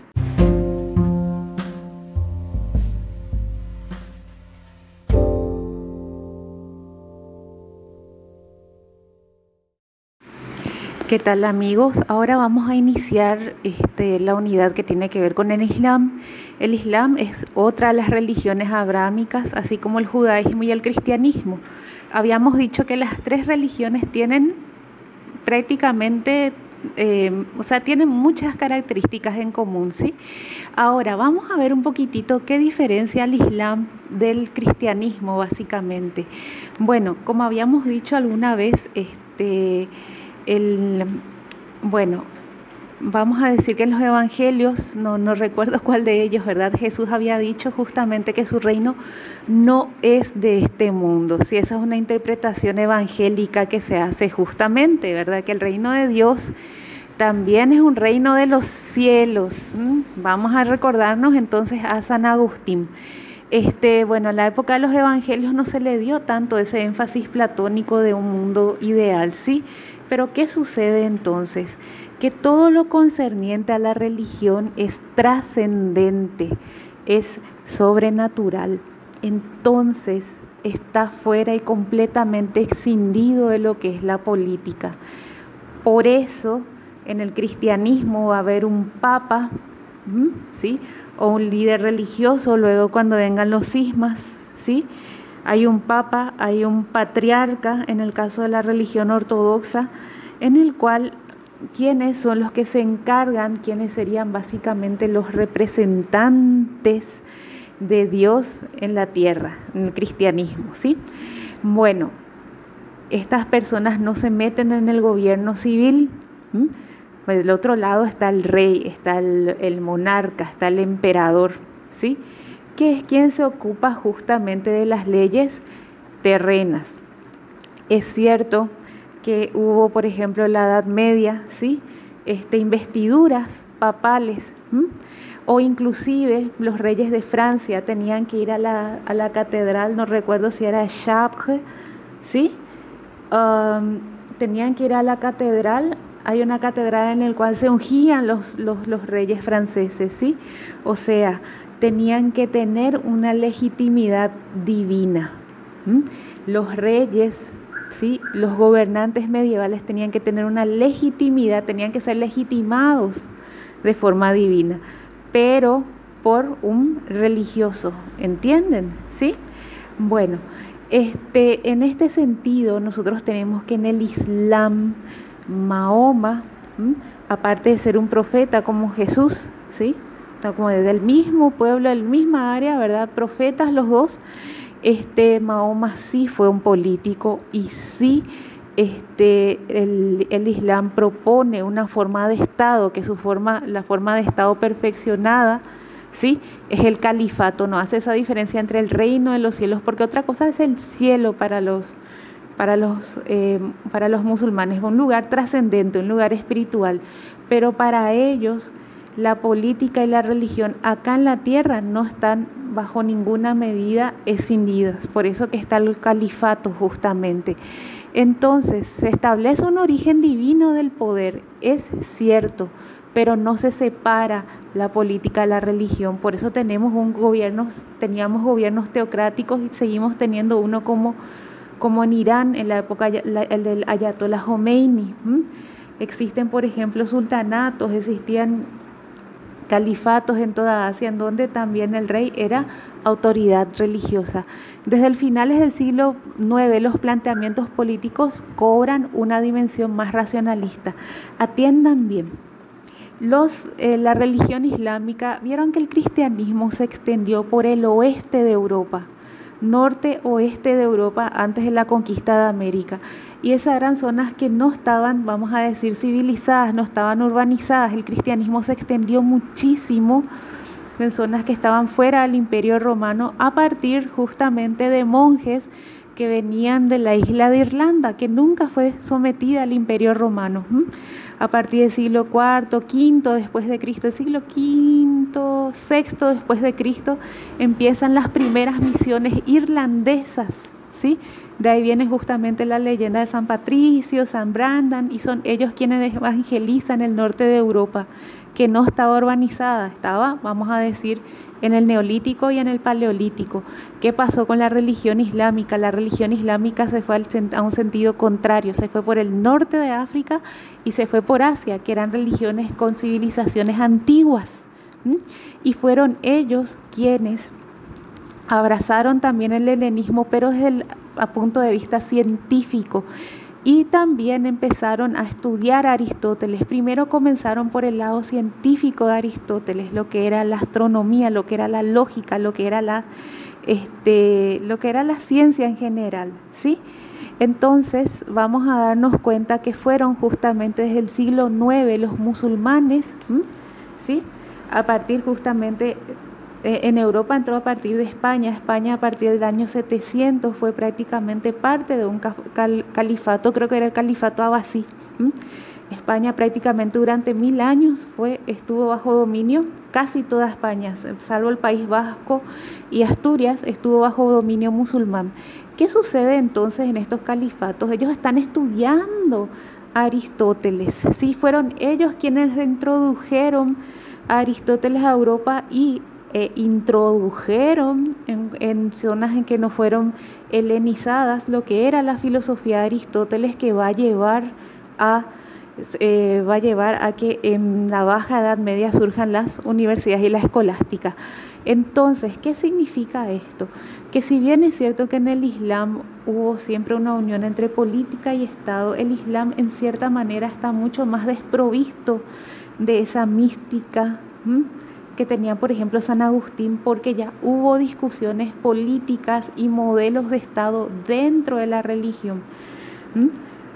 Speaker 1: ¿Qué tal amigos? Ahora vamos a iniciar este, la unidad que tiene que ver con el Islam. El Islam es otra de las religiones abrámicas, así como el judaísmo y el cristianismo. Habíamos dicho que las tres religiones tienen prácticamente, eh, o sea, tienen muchas características en común, ¿sí? Ahora vamos a ver un poquitito qué diferencia el Islam del cristianismo, básicamente. Bueno, como habíamos dicho alguna vez, este el, bueno, vamos a decir que en los evangelios, no, no recuerdo [laughs] cuál de ellos, ¿verdad? Jesús había dicho justamente que su reino no es de este mundo. Si esa es una interpretación evangélica que se hace justamente, ¿verdad? Que el reino de Dios también es un reino de los cielos. Vamos a recordarnos entonces a San Agustín. Este, bueno, en la época de los evangelios no se le dio tanto ese énfasis platónico de un mundo ideal, ¿sí? Pero ¿qué sucede entonces? Que todo lo concerniente a la religión es trascendente, es sobrenatural. Entonces está fuera y completamente escindido de lo que es la política. Por eso en el cristianismo va a haber un papa, ¿sí? O un líder religioso, luego cuando vengan los cismas, ¿sí? Hay un papa, hay un patriarca, en el caso de la religión ortodoxa, en el cual quienes son los que se encargan, quienes serían básicamente los representantes de Dios en la tierra, en el cristianismo, ¿sí? Bueno, estas personas no se meten en el gobierno civil. Pues del otro lado está el rey, está el, el monarca, está el emperador, ¿sí? Que es quien se ocupa justamente de las leyes terrenas. Es cierto que hubo, por ejemplo, la Edad Media, ¿sí? Este, investiduras papales, o inclusive los reyes de Francia tenían que ir a la, a la catedral, no recuerdo si era Chartres, ¿sí? tenían que ir a la catedral hay una catedral en la cual se ungían los, los, los, reyes franceses, ¿sí? O sea, tenían que tener una legitimidad divina. Los reyes, ¿sí? los gobernantes medievales tenían que tener una legitimidad, tenían que ser legitimados de forma divina, pero por un religioso, ¿entienden? ¿Sí? Bueno, este, en este sentido nosotros tenemos que en el Islam, Mahoma, aparte de ser un profeta como Jesús, ¿sí? Como del mismo pueblo, del misma área, ¿verdad? Profetas los dos. Este Mahoma sí fue un político y sí este, el, el, Islam propone una forma de Estado, que su forma, la forma de Estado perfeccionada, ¿sí? Es el califato, no hace esa diferencia entre el reino de los cielos, porque otra cosa es el cielo para los, para los, eh, para los musulmanes, un lugar trascendente, un lugar espiritual, pero para ellos la política y la religión acá en la tierra no están bajo ninguna medida escindidas. Por eso que está el califato justamente. Entonces, se establece un origen divino del poder, es cierto, pero no se separa la política de la religión. Por eso tenemos un gobierno, teníamos gobiernos teocráticos y seguimos teniendo uno como, como en Irán, en la época el del Ayatollah Khomeini. Existen, por ejemplo, sultanatos, existían califatos en toda Asia, en donde también el rey era autoridad religiosa. Desde el finales del siglo IX, los planteamientos políticos cobran una dimensión más racionalista. Atiendan bien. Los, eh, la religión islámica vieron que el cristianismo se extendió por el oeste de Europa, norte-oeste de Europa antes de la conquista de América. Y esas eran zonas que no estaban, vamos a decir, civilizadas, no estaban urbanizadas. El cristianismo se extendió muchísimo en zonas que estaban fuera del imperio romano a partir justamente de monjes que venían de la isla de Irlanda, que nunca fue sometida al imperio romano. A partir del siglo IV, V después de Cristo, siglo V, VI después de Cristo, empiezan las primeras misiones irlandesas, ¿sí? De ahí viene justamente la leyenda de San Patricio, San Brandan, y son ellos quienes evangelizan el norte de Europa, que no estaba urbanizada, estaba, vamos a decir, en el neolítico y en el paleolítico. ¿Qué pasó con la religión islámica? La religión islámica se fue a un sentido contrario, se fue por el norte de África y se fue por Asia, que eran religiones con civilizaciones antiguas. Y fueron ellos quienes abrazaron también el helenismo, pero desde el punto de vista científico y también empezaron a estudiar a Aristóteles. Primero comenzaron por el lado científico de Aristóteles, lo que era la astronomía, lo que era la lógica, lo que era la, este, lo que era la ciencia en general, ¿sí? Entonces vamos a darnos cuenta que fueron justamente desde el siglo IX los musulmanes, ¿sí? A partir justamente en Europa entró a partir de España. España a partir del año 700 fue prácticamente parte de un califato, creo que era el califato abasí. España prácticamente durante mil años fue, estuvo bajo dominio, casi toda España, salvo el País Vasco y Asturias, estuvo bajo dominio musulmán. ¿Qué sucede entonces en estos califatos? Ellos están estudiando a Aristóteles, sí, fueron ellos quienes reintrodujeron a Aristóteles a Europa y eh, introdujeron en, zonas en que no fueron helenizadas lo que era la filosofía de Aristóteles que va a llevar a eh, va a llevar a que en la baja edad media surjan las universidades y la escolástica. Entonces, ¿qué significa esto? Que si bien es cierto que en el Islam hubo siempre una unión entre política y Estado, el Islam en cierta manera está mucho más desprovisto de esa mística que tenía, por ejemplo, San Agustín, porque ya hubo discusiones políticas y modelos de Estado dentro de la religión.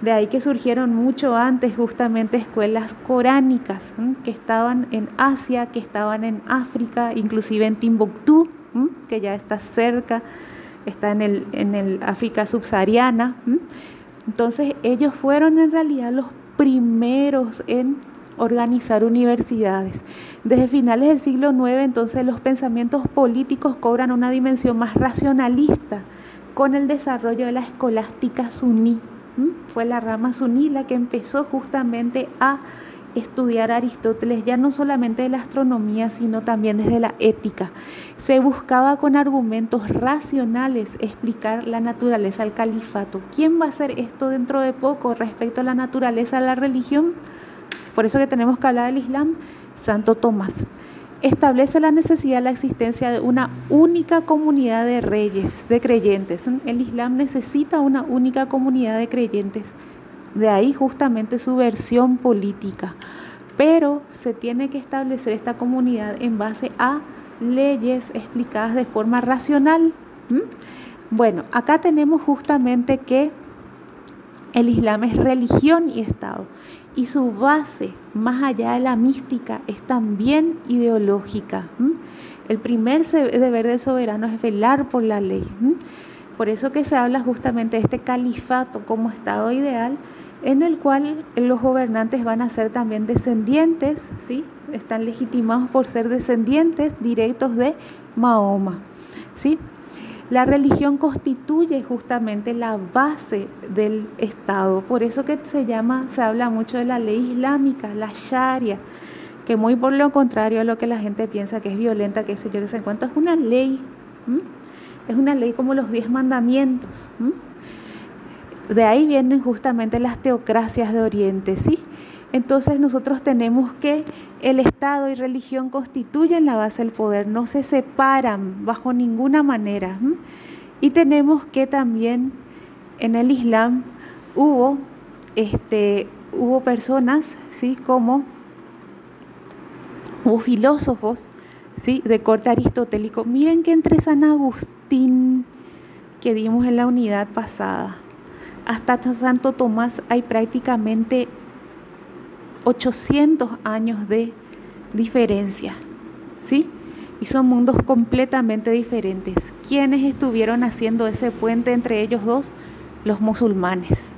Speaker 1: De ahí que surgieron mucho antes justamente escuelas coránicas que estaban en Asia, que estaban en África, inclusive en Timbuktu, que ya está cerca, está en el, en el África subsahariana. Entonces ellos fueron en realidad los primeros en organizar universidades. Desde finales del siglo IX, entonces, los pensamientos políticos cobran una dimensión más racionalista con el desarrollo de la escolástica suní. Fue la rama suní la que empezó justamente a estudiar a Aristóteles ya no solamente de la astronomía, sino también desde la ética. Se buscaba con argumentos racionales explicar la naturaleza del califato. ¿Quién va a hacer esto dentro de poco respecto a la naturaleza de la religión? Por eso que tenemos que hablar del Islam, Santo Tomás establece la necesidad de la existencia de una única comunidad de reyes, de creyentes. El Islam necesita una única comunidad de creyentes. De ahí justamente su versión política. Pero se tiene que establecer esta comunidad en base a leyes explicadas de forma racional. Bueno, acá tenemos justamente que el Islam es religión y Estado y su base, más allá de la mística, es también ideológica. El primer deber del soberano es velar por la ley. Por eso que se habla justamente de este califato como estado ideal en el cual los gobernantes van a ser también descendientes ¿sí? están legitimados por ser descendientes directos de Mahoma. ¿sí? La religión constituye justamente la base del Estado, por eso que se llama, se habla mucho de la ley islámica, la Sharia, que muy por lo contrario a lo que la gente piensa que es violenta, que sé yo, que se encuentra, es una ley, es una ley como los diez mandamientos. De ahí vienen justamente las teocracias de Oriente, ¿sí? Entonces nosotros tenemos que el Estado y religión constituyen la base del poder, no se separan bajo ninguna manera. Y tenemos que también en el Islam hubo, este, hubo personas, ¿sí? como hubo filósofos ¿sí? de corte aristotélico. Miren que entre San Agustín, que dimos en la unidad pasada, hasta Santo Tomás hay prácticamente 800 años de diferencia, ¿sí? Y son mundos completamente diferentes. ¿Quiénes estuvieron haciendo ese puente entre ellos dos? Los musulmanes.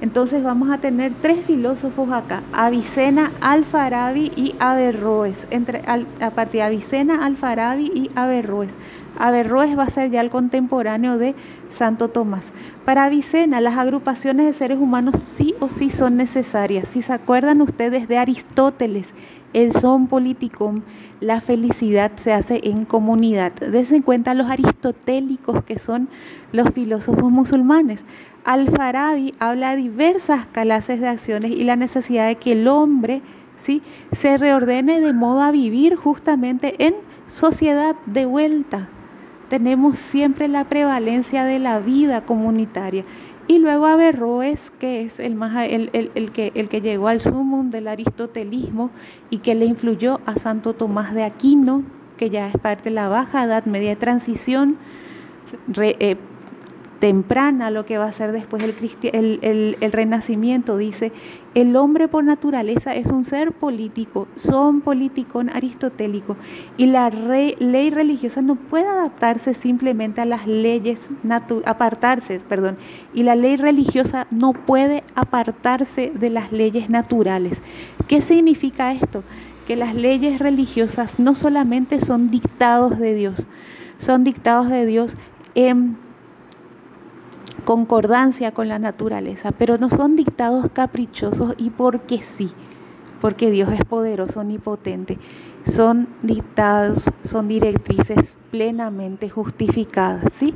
Speaker 1: Entonces vamos a tener tres filósofos acá, Avicena, Alfarabi y Averroes, entre, a partir de Avicena, Alfarabi y Averroes. Averroes va a ser ya el contemporáneo de Santo Tomás. Para Avicena, las agrupaciones de seres humanos sí o sí son necesarias. Si se acuerdan ustedes de Aristóteles, el son politicum, la felicidad se hace en comunidad. Desen cuenta los aristotélicos que son los filósofos musulmanes. Al-Farabi habla de diversas clases de acciones y la necesidad de que el hombre ¿sí? se reordene de modo a vivir justamente en sociedad de vuelta. Tenemos siempre la prevalencia de la vida comunitaria. Y luego Averroes, que es el, más, el, que, el que llegó al sumum del aristotelismo y que le influyó a Santo Tomás de Aquino, que ya es parte de la baja edad media de transición, eh, temprana lo que va a ser después el, el, renacimiento. Dice, el hombre por naturaleza es un ser político, son político aristotélico, y la ley religiosa no puede adaptarse simplemente a las leyes, apartarse, perdón, y la ley religiosa no puede apartarse de las leyes naturales. ¿Qué significa esto? Que las leyes religiosas no solamente son dictados de Dios, son dictados de Dios en concordancia con la naturaleza, pero no son dictados caprichosos y porque sí, porque Dios es poderoso, omnipotente. Son dictados, son directrices plenamente justificadas, ¿sí?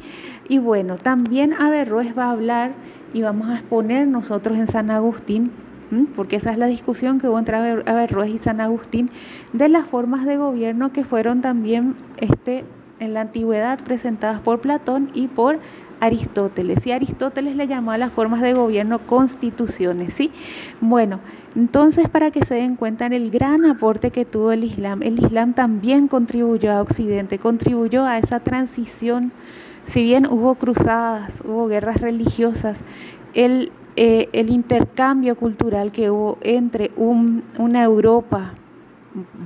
Speaker 1: Y bueno, también Averroes va a hablar y vamos a exponer nosotros en San Agustín porque esa es la discusión que hubo entre Averroes y San Agustín, de las formas de gobierno que fueron también este, en la antigüedad presentadas por Platón y por Aristóteles. Y Aristóteles le llamó a las formas de gobierno constituciones, ¿sí? Bueno, entonces para que se den cuenta en el gran aporte que tuvo el Islam, el Islam también contribuyó a Occidente, contribuyó a esa transición. Si bien hubo cruzadas, hubo guerras religiosas, el, eh, el intercambio cultural que hubo entre una Europa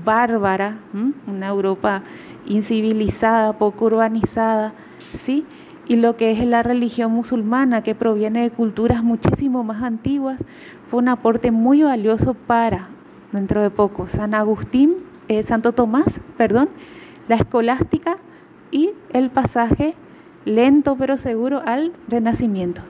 Speaker 1: bárbara, una Europa incivilizada, poco urbanizada, ¿sí? Y lo que es la religión musulmana, que proviene de culturas muchísimo más antiguas, fue un aporte muy valioso para, dentro de poco, San Agustín, eh, Santo Tomás, perdón, la escolástica y el pasaje lento pero seguro al renacimiento.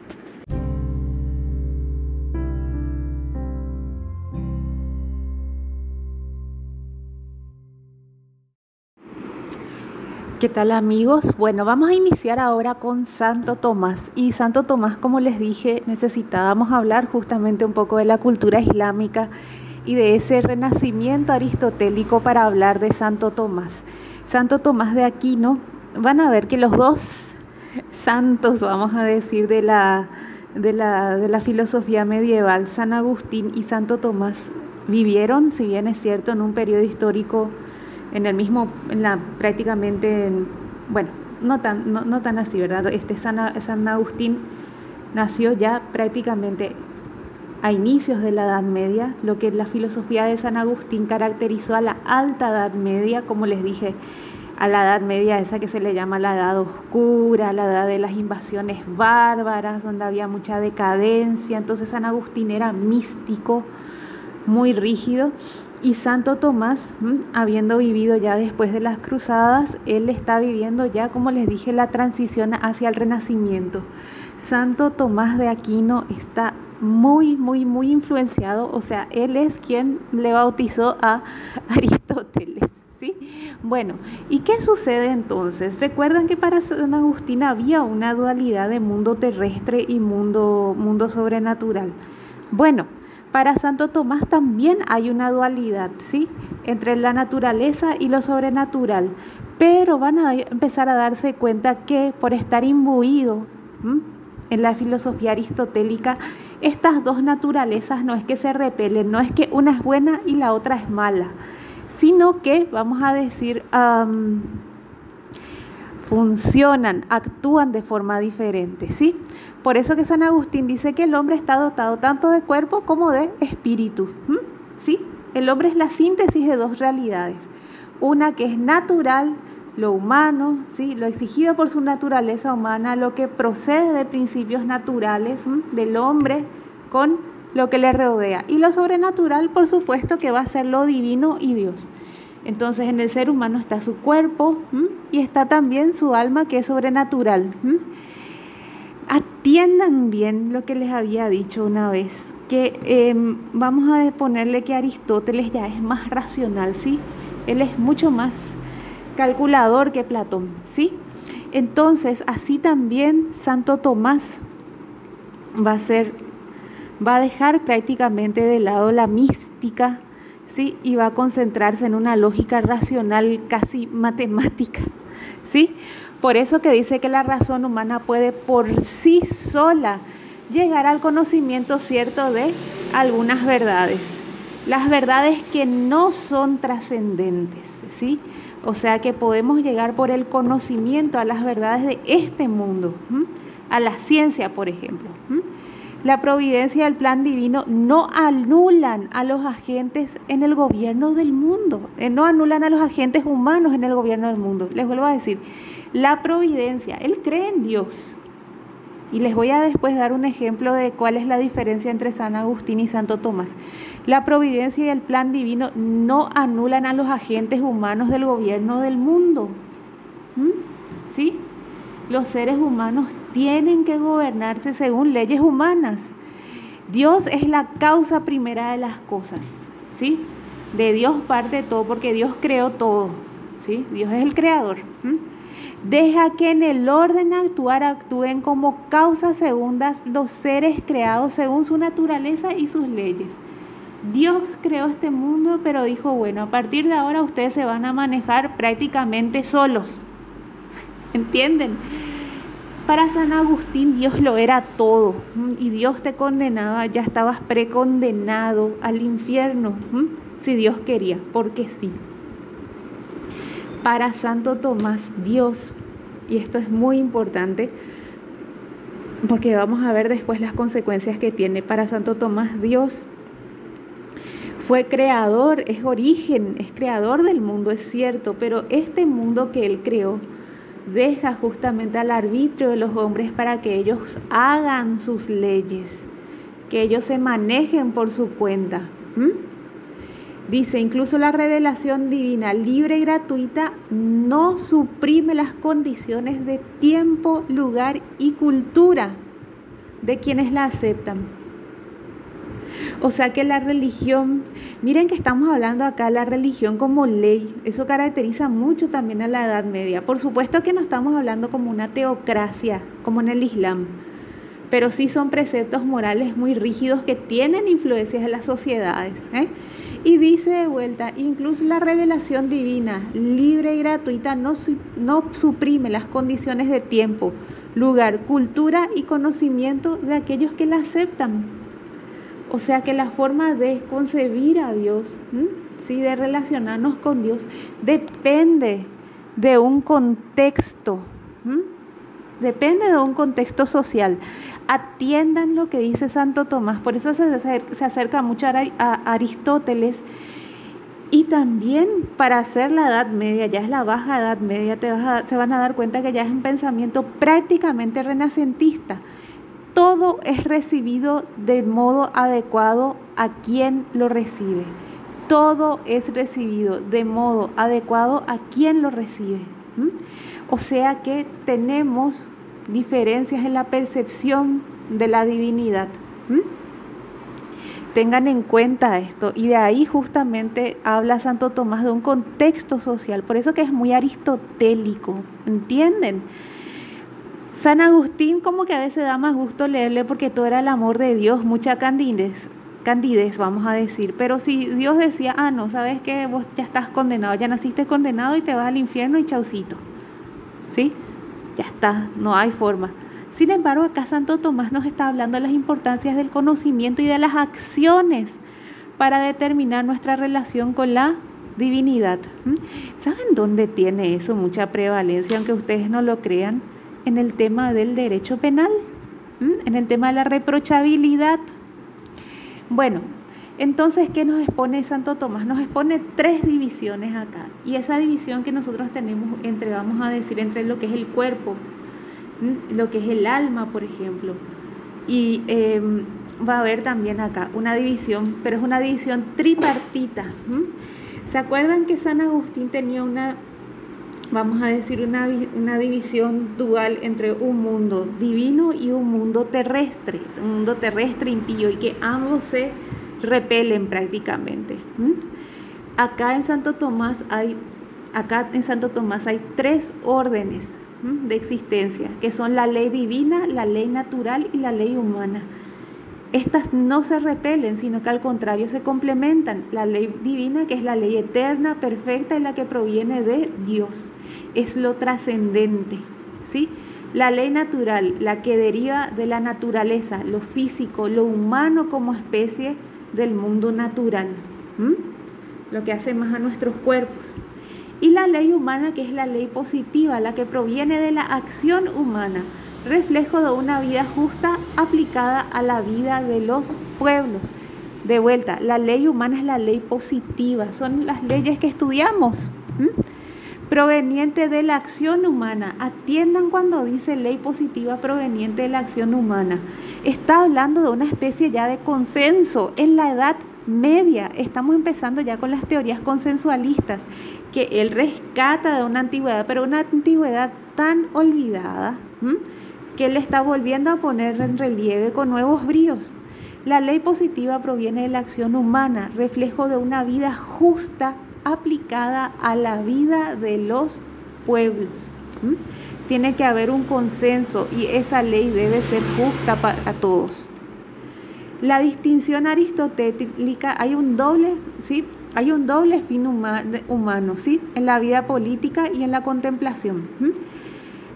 Speaker 1: ¿Qué tal amigos? Bueno, vamos a iniciar ahora con Santo Tomás. Y Santo Tomás, como les dije, necesitábamos hablar justamente un poco de la cultura islámica y de ese renacimiento aristotélico para hablar de Santo Tomás. Santo Tomás de Aquino, van a ver que los dos santos, vamos a decir, de la, de la, de la filosofía medieval, San Agustín y Santo Tomás, vivieron, si bien es cierto, en un periodo histórico en el mismo, en la, prácticamente, bueno, no tan, no, tan así, ¿verdad? Este San, San Agustín nació ya prácticamente a inicios de la Edad Media, lo que la filosofía de San Agustín caracterizó a la alta Edad Media, como les dije, a la Edad Media esa que se le llama la Edad Oscura, la Edad de las invasiones bárbaras, donde había mucha decadencia. Entonces San Agustín era místico, muy rígido. Y Santo Tomás, habiendo vivido ya después de las cruzadas, él está viviendo ya, como les dije, la transición hacia el renacimiento. Santo Tomás de Aquino está muy, muy, muy influenciado, o sea, él es quien le bautizó a [laughs] Aristóteles. ¿Sí? Bueno, ¿y qué sucede entonces? Recuerdan que para San Agustín había una dualidad de mundo terrestre y mundo, mundo sobrenatural. Bueno, para Santo Tomás también hay una dualidad, ¿sí? Entre la naturaleza y lo sobrenatural. Pero van a empezar a darse cuenta que por estar imbuido en la filosofía aristotélica, estas dos naturalezas no es que se repelen, no es que una es buena y la otra es mala, sino que, vamos a decir, funcionan, actúan de forma diferente, ¿sí? Por eso que San Agustín dice que el hombre está dotado tanto de cuerpo como de espíritu, ¿sí? El hombre es la síntesis de dos realidades, una que es natural, lo humano, ¿sí? lo exigido por su naturaleza humana, lo que procede de principios naturales del hombre con lo que le rodea. Y lo sobrenatural, por supuesto, que va a ser lo divino y Dios. Entonces en el ser humano está su cuerpo y está también su alma que es sobrenatural. Atiendan bien lo que les había dicho una vez, que em, vamos a ponerle que Aristóteles ya es más racional, ¿sí? Él es mucho más calculador que Platón, ¿sí? Entonces, así también Santo Tomás va a ser, va a dejar prácticamente de lado la mística, ¿sí? Y va a concentrarse en una lógica racional casi matemática, ¿sí? Por eso que dice que la razón humana puede por sí sola llegar al conocimiento cierto de algunas verdades. Las verdades que no son trascendentes, ¿sí? O sea que podemos llegar por el conocimiento a las verdades de este mundo, a la ciencia, por ejemplo. La providencia y el plan divino no anulan a los agentes en el gobierno del mundo, eh, no anulan a los agentes humanos en el gobierno del mundo. Les vuelvo a decir, la providencia, Él cree en Dios. Y les voy a después dar un ejemplo de cuál es la diferencia entre San Agustín y Santo Tomás. La providencia y el plan divino no anulan a los agentes humanos del gobierno del mundo. ¿Mm? ¿Sí? Los seres humanos tienen que gobernarse según leyes humanas. Dios es la causa primera de las cosas. ¿Sí? De Dios parte todo porque Dios creó todo. ¿Sí? Dios es el creador. Deja que en el orden actuar actúen como causas segundas los seres creados según su naturaleza y sus leyes. Dios creó este mundo, pero dijo, bueno, a partir de ahora ustedes se van a manejar prácticamente solos. [laughs] ¿Entienden? Para San Agustín Dios lo era todo y Dios te condenaba, ya estabas precondenado al infierno, si Dios quería, porque sí para Santo Tomás Dios, y esto es muy importante porque vamos a ver después las consecuencias que tiene para Santo Tomás Dios. Fue creador, es origen, es creador del mundo, es cierto, pero este mundo que él creó deja justamente al arbitrio de los hombres para que ellos hagan sus leyes, que ellos se manejen por su cuenta. Dice, incluso la revelación divina libre y gratuita no suprime las condiciones de tiempo, lugar y cultura de quienes la aceptan. O sea que la religión, miren que estamos hablando acá la religión como ley, eso caracteriza mucho también a la Edad Media. Por supuesto que no estamos hablando como una teocracia, como en el Islam, pero sí son preceptos morales muy rígidos que tienen influencias en las sociedades. ¿eh? Y dice de vuelta, incluso la revelación divina, libre y gratuita, no, no suprime las condiciones de tiempo, lugar, cultura y conocimiento de aquellos que la aceptan. O sea que la forma de concebir a Dios, ¿sí? de relacionarnos con Dios, depende de un contexto. Depende de un contexto social. Atiendan lo que dice Santo Tomás. Por eso se acerca mucho a Aristóteles. Y también para hacer la Edad Media, ya es la baja Edad Media, te se van a dar cuenta que ya es un pensamiento prácticamente renacentista. todo es recibido de modo adecuado a quien lo recibe. Todo es recibido de modo adecuado a quien lo recibe. O sea que tenemos diferencias en la percepción de la divinidad. Tengan en cuenta esto. Y de ahí justamente habla Santo Tomás de un contexto social, por eso que es muy aristotélico, ¿entienden? San Agustín como que a veces da más gusto leerle porque todo era el amor de Dios, mucha candidez, candidez vamos a decir, pero si Dios decía, ah, no, sabes que vos ya estás condenado, ya naciste condenado y te vas al infierno y chaucito, ¿sí? Ya está, no hay forma. Sin embargo, acá Santo Tomás nos está hablando de las importancias del conocimiento y de las acciones para determinar nuestra relación con la divinidad. ¿Saben dónde tiene eso mucha prevalencia, aunque ustedes no lo crean? En el tema del derecho penal, en el tema de la reprochabilidad. Bueno, entonces, ¿qué nos expone Santo Tomás? Nos expone tres divisiones acá. Y esa división que nosotros tenemos entre, vamos a decir, entre lo que es el cuerpo, lo que es el alma, por ejemplo. Y em, va a haber también acá una división, pero es una división tripartita. ¿Se acuerdan que San Agustín tenía una, vamos a decir, una, una división dual entre un mundo divino y un mundo terrestre, un mundo terrestre impío, y que ambos se repelen prácticamente? Acá en Santo Tomás hay, acá en Santo Tomás hay tres órdenes de existencia, que son la ley divina, la ley natural y la ley humana. Estas no se repelen, sino que al contrario se complementan. La ley divina, que es la ley eterna, perfecta y la que proviene de Dios, es lo trascendente. ¿sí? La ley natural, la que deriva de la naturaleza, lo físico, lo humano como especie del mundo natural, lo que hace más a nuestros cuerpos. Y la ley humana que es la ley positiva, la que proviene de la acción humana, reflejo de una vida justa aplicada a la vida de los pueblos. De vuelta, la ley humana es la ley positiva, son las leyes que estudiamos, proveniente de la acción humana. Atiendan cuando dice ley positiva proveniente de la acción humana. Está hablando de una especie ya de consenso en la edad media. Estamos empezando ya con las teorías consensualistas, que él rescata de una antigüedad, pero una antigüedad tan olvidada, que él está volviendo a poner en relieve con nuevos bríos. La ley positiva proviene de la acción humana, reflejo de una vida justa aplicada a la vida de los pueblos. Tiene que haber un consenso y esa ley debe ser justa para todos. La distinción aristotélica, hay un doble, ¿sí? Hay un doble fin humano, ¿sí? En la vida política y en la contemplación.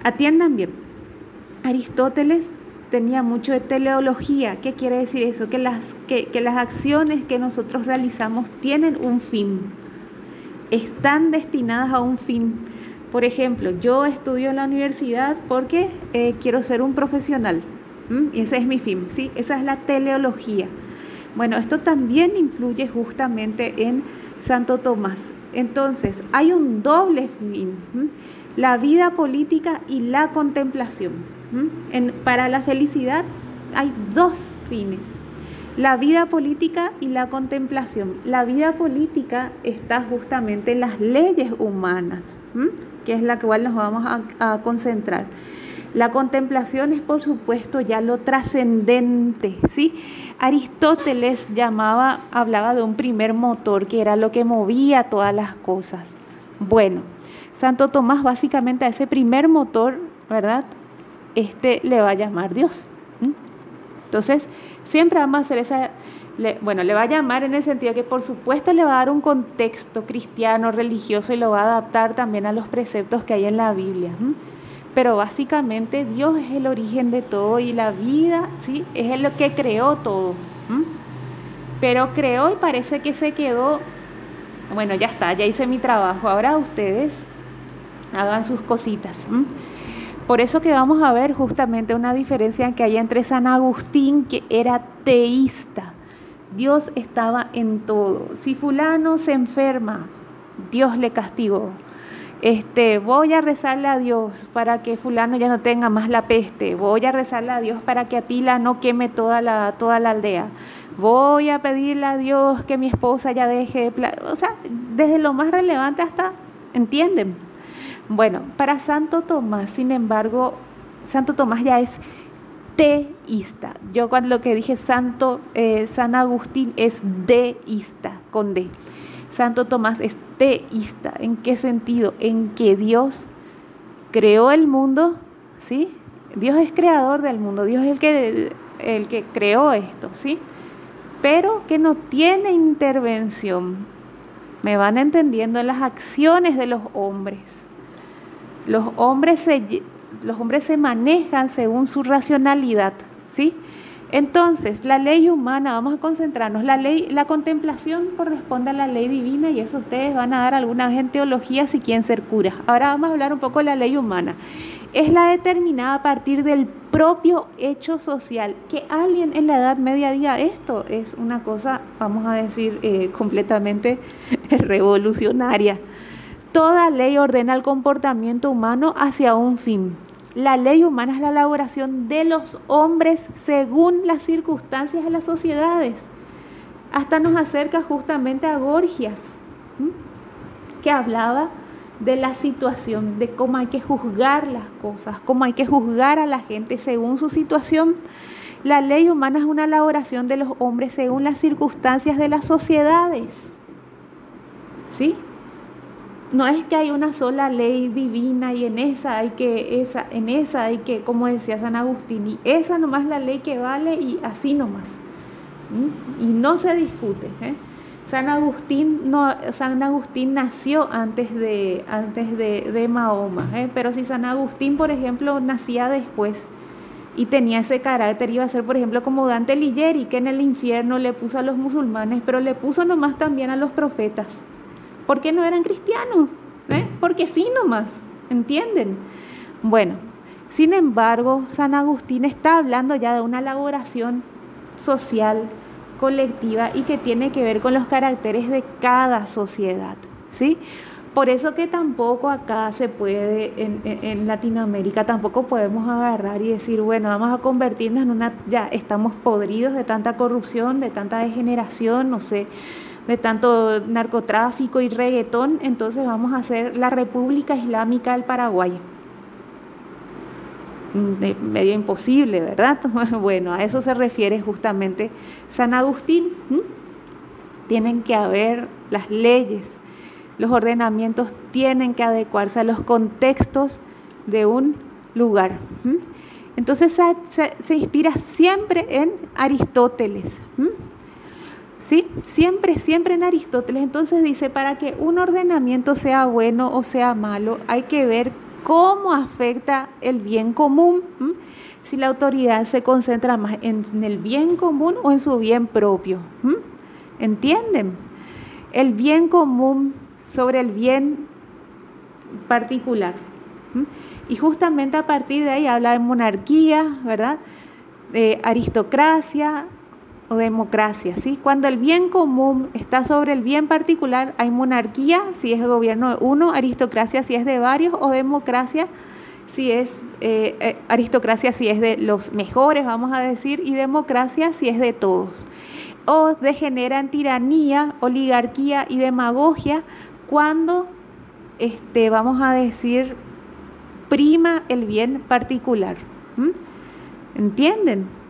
Speaker 1: Atiendan bien. Aristóteles tenía mucho de teleología. ¿Qué quiere decir eso? Que las, que, las acciones que nosotros realizamos tienen un fin. Están destinadas a un fin. Por ejemplo, yo estudio en la universidad porque eh, quiero ser un profesional. Y ese es mi fin, ¿sí? Esa es la teleología. Bueno, esto también influye justamente en Santo Tomás. Entonces, hay un doble fin, la vida política y la contemplación. para la felicidad hay dos fines, la vida política y la contemplación. La vida política está justamente en las leyes humanas, que es la cual nos vamos a concentrar. La contemplación es, por supuesto, ya lo trascendente, ¿sí? Aristóteles llamaba, hablaba de un primer motor que era lo que movía todas las cosas. Bueno, Santo Tomás básicamente a ese primer motor, ¿verdad? Este le va a llamar Dios. Entonces, siempre vamos a hacer esa, bueno, le va a llamar en el sentido que por supuesto le va a dar un contexto cristiano, religioso y lo va a adaptar también a los preceptos que hay en la Biblia. Pero básicamente Dios es el origen de todo y la vida, ¿sí? Es lo que creó todo. Pero creó y parece que se quedó, bueno, ya está, ya hice mi trabajo. Ahora ustedes hagan sus cositas. Por eso que vamos a ver justamente una diferencia que hay entre San Agustín, que era teísta. Dios estaba en todo. Si fulano se enferma, Dios le castigó. este, voy a rezarle a Dios para que fulano ya no tenga más la peste, voy a rezarle a Dios para que Atila no queme toda la, toda la aldea, voy a pedirle a Dios que mi esposa ya deje, o sea, desde lo más relevante hasta, ¿entienden? Bueno, para Santo Tomás, sin embargo, Santo Tomás ya es teísta. Yo cuando lo que dije Santo eh, San Agustín es deísta, con D. Santo Tomás es teísta. ¿En qué sentido? En que Dios creó el mundo, ¿sí? Dios es creador del mundo, Dios es el que, el que creó esto, ¿sí? Pero que no tiene intervención. Me van entendiendo en las acciones de los hombres. Los hombres se, los hombres se manejan según su racionalidad, ¿sí? Entonces, la ley humana, vamos a concentrarnos, la ley, la contemplación corresponde a la ley divina y eso ustedes van a dar alguna vez en teología si quieren ser curas. Ahora vamos a hablar un poco de la ley humana. Es la determinada a partir del propio hecho social. Que alguien en la Edad Media esto es una cosa, vamos a decir, eh, completamente [laughs] revolucionaria. Toda ley ordena el comportamiento humano hacia un fin. La ley humana es la elaboración de los hombres según las circunstancias de las sociedades. Hasta nos acerca justamente a Gorgias, que hablaba de la situación, de cómo hay que juzgar las cosas, cómo hay que juzgar a la gente según su situación. La ley humana es una elaboración de los hombres según las circunstancias de las sociedades. ¿Sí? No es que hay una sola ley divina y en esa hay que, esa, en esa hay que, como decía San Agustín, y esa nomás la ley que vale y así nomás. Y no se discute. ¿eh? San Agustín, no, San Agustín nació antes de, antes de, Mahoma, ¿eh? pero si San Agustín, por ejemplo, nacía después y tenía ese carácter, iba a ser, por ejemplo, como Dante Ligieri, que en el infierno le puso a los musulmanes, pero le puso nomás también a los profetas. ¿Por qué no eran cristianos? ¿Eh? Porque sí nomás, ¿entienden? Bueno, sin embargo, San Agustín está hablando ya de una elaboración social, colectiva y que tiene que ver con los caracteres de cada sociedad, ¿sí? Por eso que tampoco acá se puede, en, en, Latinoamérica, tampoco podemos agarrar y decir, bueno, vamos a convertirnos en una, ya estamos podridos de tanta corrupción, de tanta degeneración, no sé, de tanto narcotráfico y reggaetón, entonces vamos a hacer la República Islámica del Paraguay. De medio imposible, ¿verdad? [laughs] Bueno, a eso se refiere justamente San Agustín. Tienen que haber las leyes, los ordenamientos tienen que adecuarse a los contextos de un lugar. Entonces se, inspira siempre en Aristóteles. Siempre, siempre en Aristóteles. Entonces dice, para que un ordenamiento sea bueno o sea malo, hay que ver cómo afecta el bien común. Si la autoridad se concentra más en el bien común o en su bien propio. ¿Entienden? El bien común sobre el bien particular. Y justamente a partir de ahí habla de monarquía, ¿verdad? De aristocracia, democracia. ¿sí? Cuando el bien común está sobre el bien particular, hay monarquía si es gobierno de uno, aristocracia si es de varios, o democracia si es eh, eh, aristocracia si es de los mejores, vamos a decir, y democracia si es de todos. O degenera en tiranía, oligarquía y demagogia cuando, este, vamos a decir, prima el bien particular. ¿Entienden?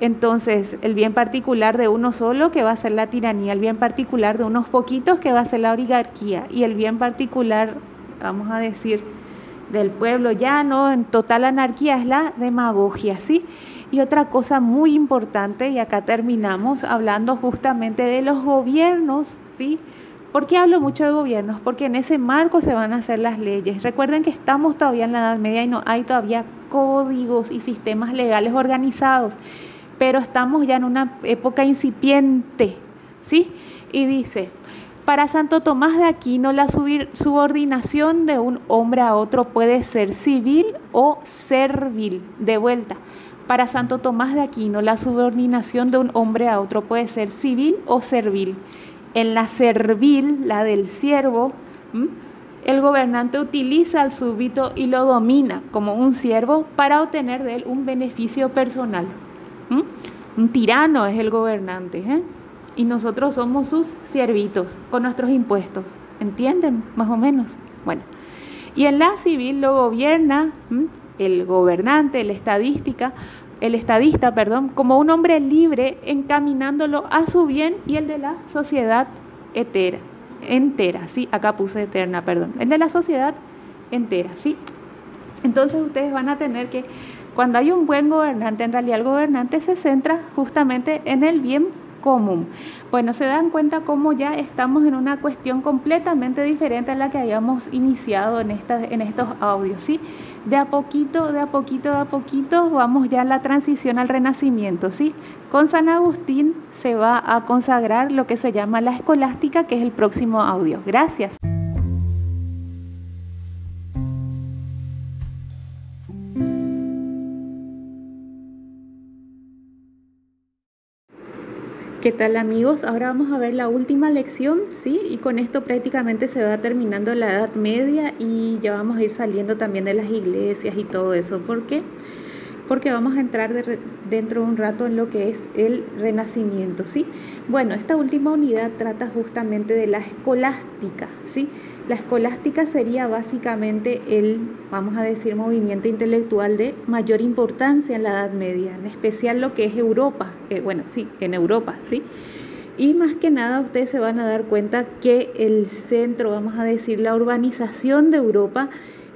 Speaker 1: Entonces, el bien particular de uno solo, que va a ser la tiranía, el bien particular de unos poquitos, que va a ser la oligarquía, y el bien particular, vamos a decir, del pueblo llano, en total anarquía, es la demagogia, ¿sí? Y otra cosa muy importante, y acá terminamos hablando justamente de los gobiernos, ¿sí? ¿Por qué hablo mucho de gobiernos? Porque en ese marco se van a hacer las leyes. Recuerden que estamos todavía en la Edad Media y no hay todavía códigos y sistemas legales organizados pero estamos ya en una época incipiente, ¿sí? Y dice, para Santo Tomás de Aquino, la subordinación de un hombre a otro puede ser civil o servil, de vuelta. Para Santo Tomás de Aquino, la subordinación de un hombre a otro puede ser civil o servil. En la servil, la del siervo, el gobernante utiliza al súbdito y lo domina como un siervo para obtener de él un beneficio personal. Un tirano es el gobernante ¿eh? y nosotros somos sus siervitos con nuestros impuestos. ¿Entienden? Más o menos. Bueno, y en la civil lo gobierna el gobernante, el estadística, el estadista, perdón, como un hombre libre encaminándolo a su bien y el de la sociedad etera entera, ¿sí? Acá puse eterna, perdón. El de la sociedad entera, ¿sí? Entonces ustedes van a tener que, cuando hay un buen gobernante, en realidad el gobernante se centra justamente en el bien común. Bueno, se dan cuenta cómo ya estamos en una cuestión completamente diferente a la que habíamos iniciado en, en estos audios, ¿sí? De a poquito, de a poquito, de a poquito vamos ya a la transición al renacimiento, ¿sí? Con San Agustín se va a consagrar lo que se llama la escolástica, que es el próximo audio. Gracias. ¿Qué tal amigos? Ahora vamos a ver la última lección, ¿sí? Y con esto prácticamente se va terminando la Edad Media y ya vamos a ir saliendo también de las iglesias y todo eso. ¿Por qué? Porque vamos a entrar dentro de un rato en lo que es el Renacimiento, ¿sí? Bueno, esta última unidad trata justamente de la escolástica, ¿sí? La escolástica sería básicamente el, vamos a decir, movimiento intelectual de mayor importancia en la Edad Media, en especial lo que es Europa, eh, bueno, sí, en Europa, ¿sí? Y más que nada ustedes se van a dar cuenta que el centro, vamos a decir, la urbanización de Europa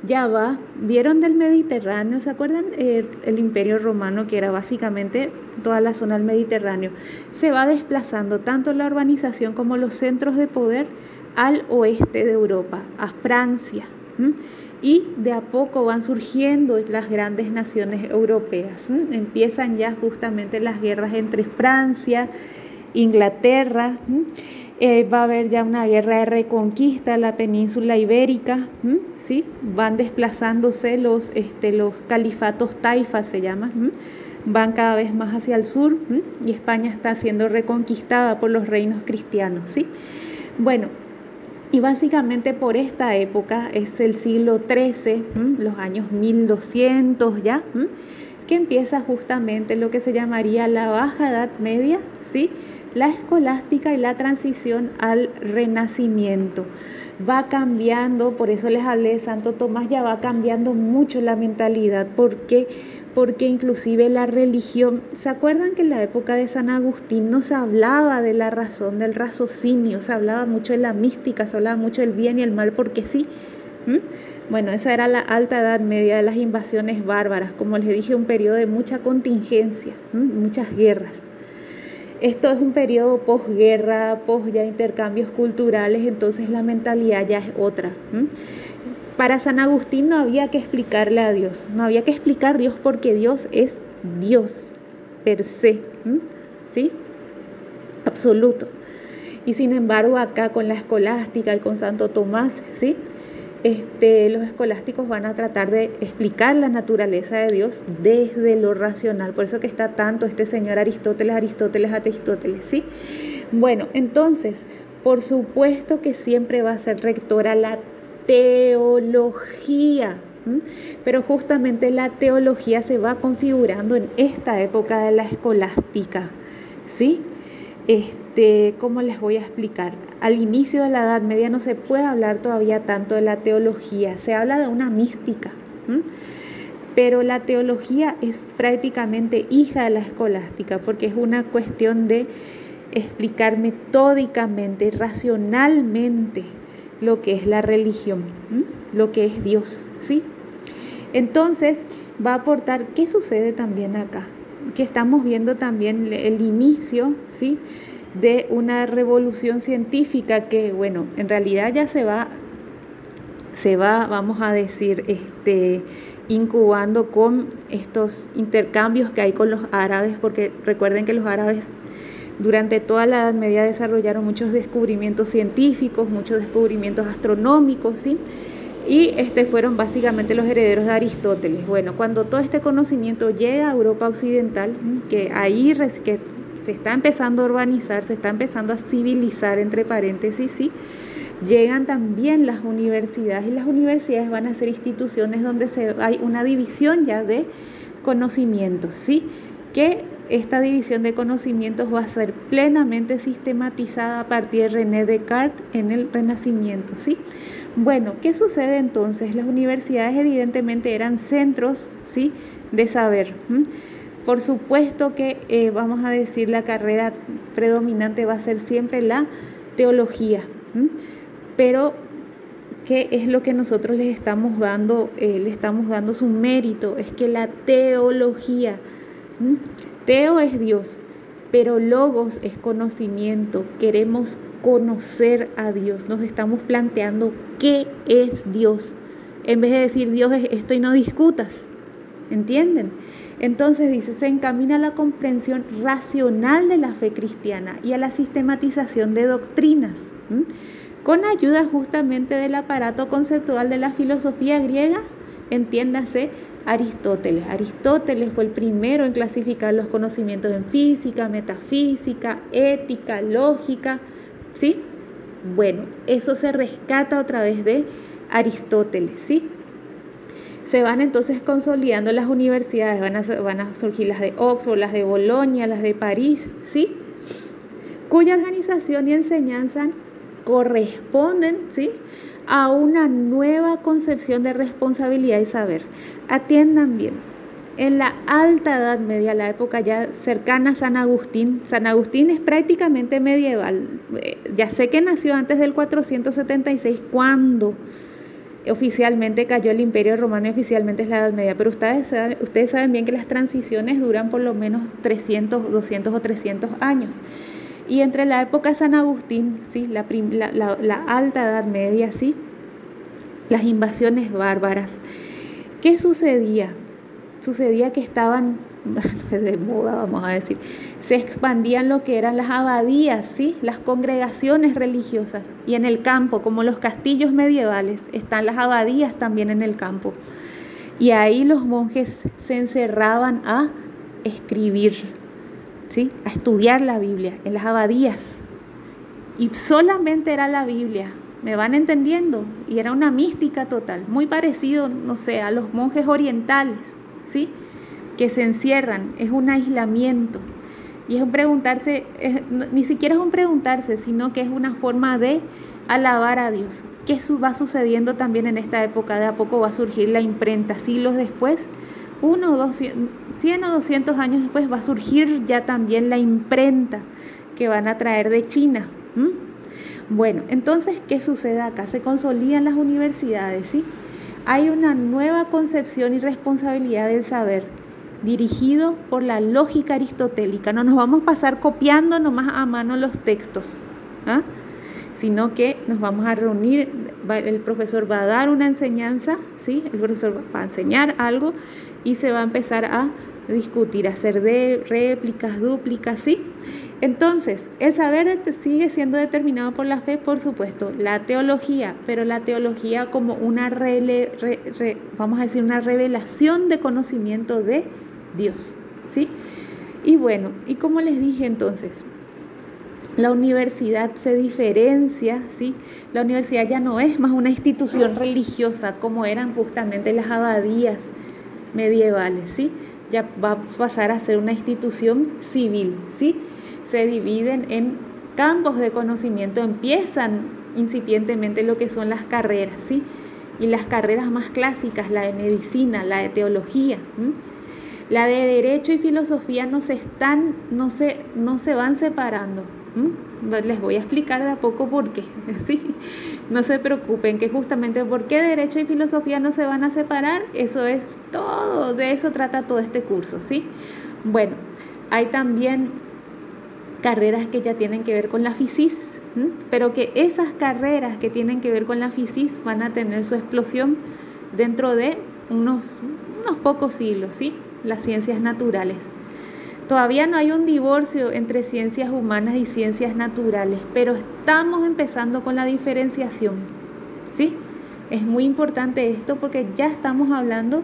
Speaker 1: ya va, vieron del Mediterráneo, ¿se acuerdan? El, el, imperio romano, que era básicamente toda la zona del Mediterráneo, se va desplazando tanto la urbanización como los centros de poder al oeste de Europa, a Francia. Y de a poco van surgiendo las grandes naciones europeas. Empiezan ya justamente las guerras entre Francia, Inglaterra. Eh, va a haber ya una guerra de reconquista en la península ibérica. ¿sí? Van desplazándose los, este, los califatos taifas, se llama. Van cada vez más hacia el sur y España está siendo reconquistada por los reinos cristianos. ¿sí? Bueno, y básicamente por esta época es el siglo XIII, los años 1200 ya, que empieza justamente lo que se llamaría la Baja Edad Media, ¿sí? La escolástica y la transición al Renacimiento. Va cambiando, por eso les hablé de Santo Tomás, ya va cambiando mucho la mentalidad, porque porque inclusive la religión, ¿se acuerdan que en la época de San Agustín no se hablaba de la razón, del raciocinio, se hablaba mucho de la mística, se hablaba mucho del bien y el mal porque sí? Bueno, esa era la alta edad media de las invasiones bárbaras, como les dije, un periodo de mucha contingencia, muchas guerras. Esto es un periodo posguerra, pos ya intercambios culturales, entonces la mentalidad ya es otra. Para San Agustín no había que explicarle a Dios, no había que explicar Dios porque Dios es Dios per se, ¿sí? Absoluto. Y sin embargo acá con la escolástica y con Santo Tomás, ¿sí? Este, los escolásticos van a tratar de explicar la naturaleza de Dios desde lo racional. Por eso que está tanto este señor Aristóteles, Aristóteles, Aristóteles, ¿sí? Bueno, entonces, por supuesto que siempre va a ser rectora la teología. Pero justamente la teología se va configurando en esta época de la escolástica. ¿Sí? Este, ¿Cómo les voy a explicar? Al inicio de la Edad Media no se puede hablar todavía tanto de la teología, se habla de una mística. Pero la teología es prácticamente hija de la escolástica porque es una cuestión de explicar metódicamente, racionalmente lo que es la religión, lo que es Dios, ¿sí? Entonces va a aportar, ¿qué sucede también acá? Que estamos viendo también el inicio, ¿sí? De una revolución científica que, bueno, en realidad ya se va, se va, vamos a decir, este, incubando con estos intercambios que hay con los árabes, porque recuerden que los árabes durante toda la Edad Media desarrollaron muchos descubrimientos científicos, muchos descubrimientos astronómicos, ¿sí? Y este fueron básicamente los herederos de Aristóteles. Bueno, cuando todo este conocimiento llega a Europa Occidental, que ahí que se está empezando a urbanizar, se está empezando a civilizar, entre paréntesis, ¿sí? llegan también las universidades y las universidades van a ser instituciones donde se, hay una división ya de conocimientos, ¿sí? Que esta división de conocimientos va a ser plenamente sistematizada a partir de René Descartes en el Renacimiento, ¿sí? Bueno, ¿qué sucede entonces? Las universidades evidentemente eran centros, ¿sí? De saber. Por supuesto que eh, vamos a decir la carrera predominante va a ser siempre la teología, pero ¿qué es lo que nosotros les estamos dando? Eh, le estamos dando su mérito, es que la teología, teo es Dios, pero logos es conocimiento, queremos conocer a Dios, nos estamos planteando qué es Dios, en vez de decir Dios es esto y no discutas, ¿entienden? Entonces dice, se encamina a la comprensión racional de la fe cristiana y a la sistematización de doctrinas, con ayuda justamente del aparato conceptual de la filosofía griega, entiéndase Aristóteles. Aristóteles fue el primero en clasificar los conocimientos en física, metafísica, ética, lógica, ¿sí? Bueno, eso se rescata otra vez de Aristóteles, ¿sí? Se van entonces consolidando las universidades, van a, van a surgir las de Oxford, las de Bolonia, las de París, ¿sí? Cuya organización y enseñanza corresponden, ¿sí? a una nueva concepción de responsabilidad y saber. Atiendan bien, en la alta Edad Media, la época ya cercana a San Agustín, San Agustín es prácticamente medieval, eh, ya sé que nació antes del 476, cuando oficialmente cayó el Imperio Romano y oficialmente es la Edad Media, pero ustedes saben, ustedes saben bien que las transiciones duran por lo menos 300, 200 o 300 años. Y entre la época de San Agustín, ¿sí? la, la alta Edad Media, ¿sí? las invasiones bárbaras, ¿qué sucedía? sucedía que estaban [laughs] de moda, vamos a decir, se expandían lo que eran las abadías, ¿sí? las congregaciones religiosas. Y en el campo, como los castillos medievales, están las abadías también en el campo. Y ahí los monjes se encerraban a escribir, ¿sí? a estudiar la Biblia en las abadías. Y solamente era la Biblia, ¿me van entendiendo? Y era una mística total, muy parecido, no sé, a los monjes orientales. ¿sí? Que se encierran, es un aislamiento. Y es un preguntarse, ni siquiera es un preguntarse, sino que es una forma de alabar a Dios. ¿Qué va sucediendo también en esta época? De a poco va a surgir la imprenta. Siglos después, uno dos, 100 o 200 años después, va a surgir ya también la imprenta que van a traer de China. Bueno, entonces, ¿qué sucede acá? Se consolidan las universidades, ¿sí? hay una nueva concepción y responsabilidad del saber dirigido por la lógica aristotélica. No nos vamos a pasar copiando nomás a mano los textos, ¿ah? sino que nos vamos a reunir, el profesor va a dar una enseñanza, ¿sí? el profesor va a enseñar algo y se va a empezar a discutir, hacer de réplicas, dúplicas, ¿sí? Entonces, el saber sigue siendo determinado por la fe, por supuesto, la teología, pero la teología como una, vamos a decir, una revelación de conocimiento de Dios, ¿sí? Y bueno, y como les dije entonces, la universidad se diferencia, ¿sí? La universidad ya no es más una institución religiosa como eran justamente las abadías medievales, ¿sí? Ya va a pasar a ser una institución civil, ¿sí? se dividen en campos de conocimiento, empiezan incipientemente lo que son las carreras, ¿sí? Y las carreras más clásicas, la de medicina, la de teología, la de derecho y filosofía no se están, no se, no se van separando. Les voy a explicar de a poco por qué, [laughs] ¿sí? No se preocupen, que justamente por qué derecho y filosofía no se van a separar, eso es todo, de eso trata todo este curso, ¿sí? Bueno, hay también carreras que ya tienen que ver con la FISIS, pero que esas carreras que tienen que ver con la FISIS van a tener su explosión dentro de unos, unos pocos siglos, ¿sí? Las ciencias naturales. Todavía no hay un divorcio entre ciencias humanas y ciencias naturales, pero estamos empezando con la diferenciación, ¿sí? Es muy importante esto porque ya estamos hablando,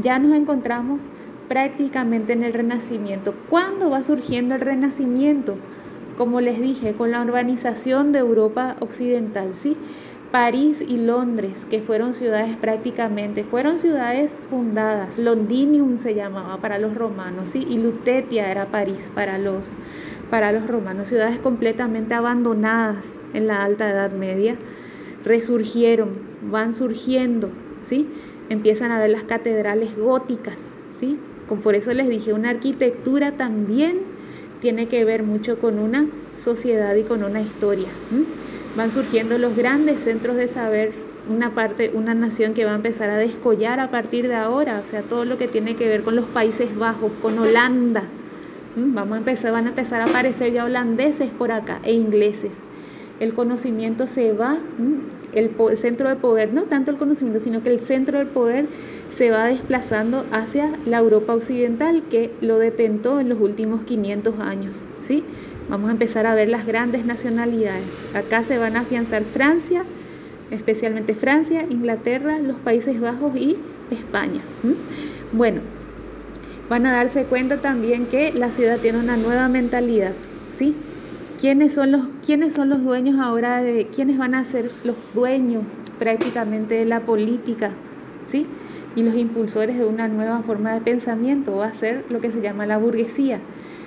Speaker 1: ya nos encontramos prácticamente en el Renacimiento. ¿Cuándo va surgiendo el Renacimiento? como les dije, con la urbanización de Europa Occidental, ¿sí? París y Londres, que fueron ciudades prácticamente, fueron ciudades fundadas. Londinium se llamaba para los romanos, ¿sí? Y Lutetia era París para los, para los romanos, ciudades completamente abandonadas en la Alta Edad Media, resurgieron, van surgiendo, ¿sí? Empiezan a ver las catedrales góticas, ¿sí? por eso les dije, una arquitectura también tiene que ver mucho con una sociedad y con una historia. Van surgiendo los grandes centros de saber, una parte, una nación que va a empezar a descollar a partir de ahora, o sea, todo lo que tiene que ver con los Países Bajos, con Holanda. Vamos a empezar, van a empezar a aparecer ya holandeses por acá e ingleses. El conocimiento se va, el, el centro de poder, no tanto el conocimiento, sino que el centro del poder se va desplazando hacia la Europa occidental que lo detentó en los últimos 500 años. ¿sí? Vamos a empezar a ver las grandes nacionalidades. Acá se van a afianzar Francia, especialmente Francia, Inglaterra, los Países Bajos y España. Bueno, van a darse cuenta también que la ciudad tiene una nueva mentalidad. ¿sí? ¿Quiénes son los, quiénes son los dueños ahora de, quiénes van a ser los dueños prácticamente de la política? ¿sí? y los impulsores de una nueva forma de pensamiento va a ser lo que se llama la burguesía.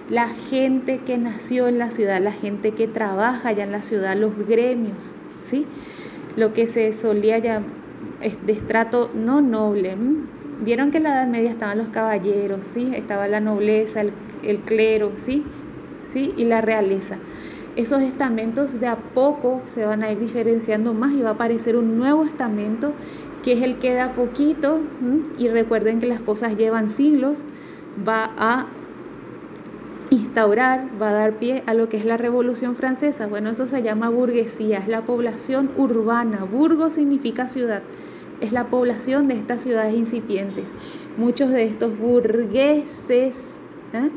Speaker 1: La gente que nació en la ciudad, la gente que trabaja ya en la ciudad, los gremios, ¿sí? Lo que se solía llamar de estrato no noble. Vieron que en la Edad Media estaban los caballeros, ¿sí? Estaba la nobleza, el, clero, ¿sí? ¿sí? Y la realeza. Esos estamentos de a poco se van a ir diferenciando más y va a aparecer un nuevo estamento que es el que da poquito, y recuerden que las cosas llevan siglos, va a instaurar, va a dar pie a lo que es la Revolución Francesa. Bueno, eso se llama burguesía, es la población urbana. Burgo significa ciudad, es la población de estas ciudades incipientes. Muchos de estos burgueses ¿eh?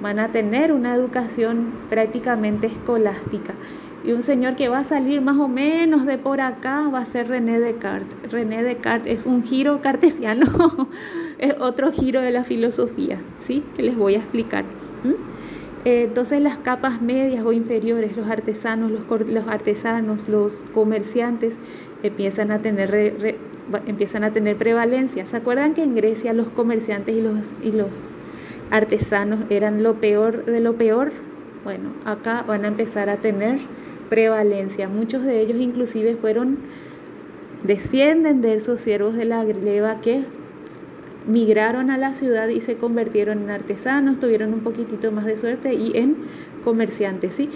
Speaker 1: van a tener una educación prácticamente escolástica. Y un señor que va a salir más o menos de por acá va a ser René Descartes. René Descartes es un giro cartesiano, [laughs] es otro giro de la filosofía, ¿sí? Que les voy a explicar. Eh, entonces las capas medias o inferiores, los artesanos, los, los artesanos, los comerciantes empiezan a tener empiezan a tener prevalencia. ¿Se acuerdan que en Grecia los comerciantes y los, y los artesanos eran lo peor de lo peor? Bueno, acá van a empezar a tener prevalencia. Muchos de ellos inclusive fueron, descienden de esos siervos de la gleba que migraron a la ciudad y se convirtieron en artesanos, tuvieron un poquitito más de suerte y en comerciantes. ¿sí?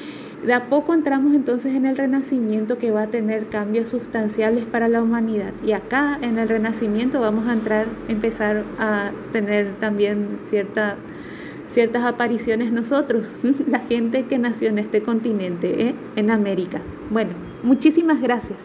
Speaker 1: De a poco entramos entonces en el renacimiento que va a tener cambios sustanciales para la humanidad. Y acá en el renacimiento vamos a entrar, empezar a tener también cierta ciertas apariciones nosotros, [laughs] la gente que nació en este continente, ¿eh? en América. Bueno, muchísimas gracias.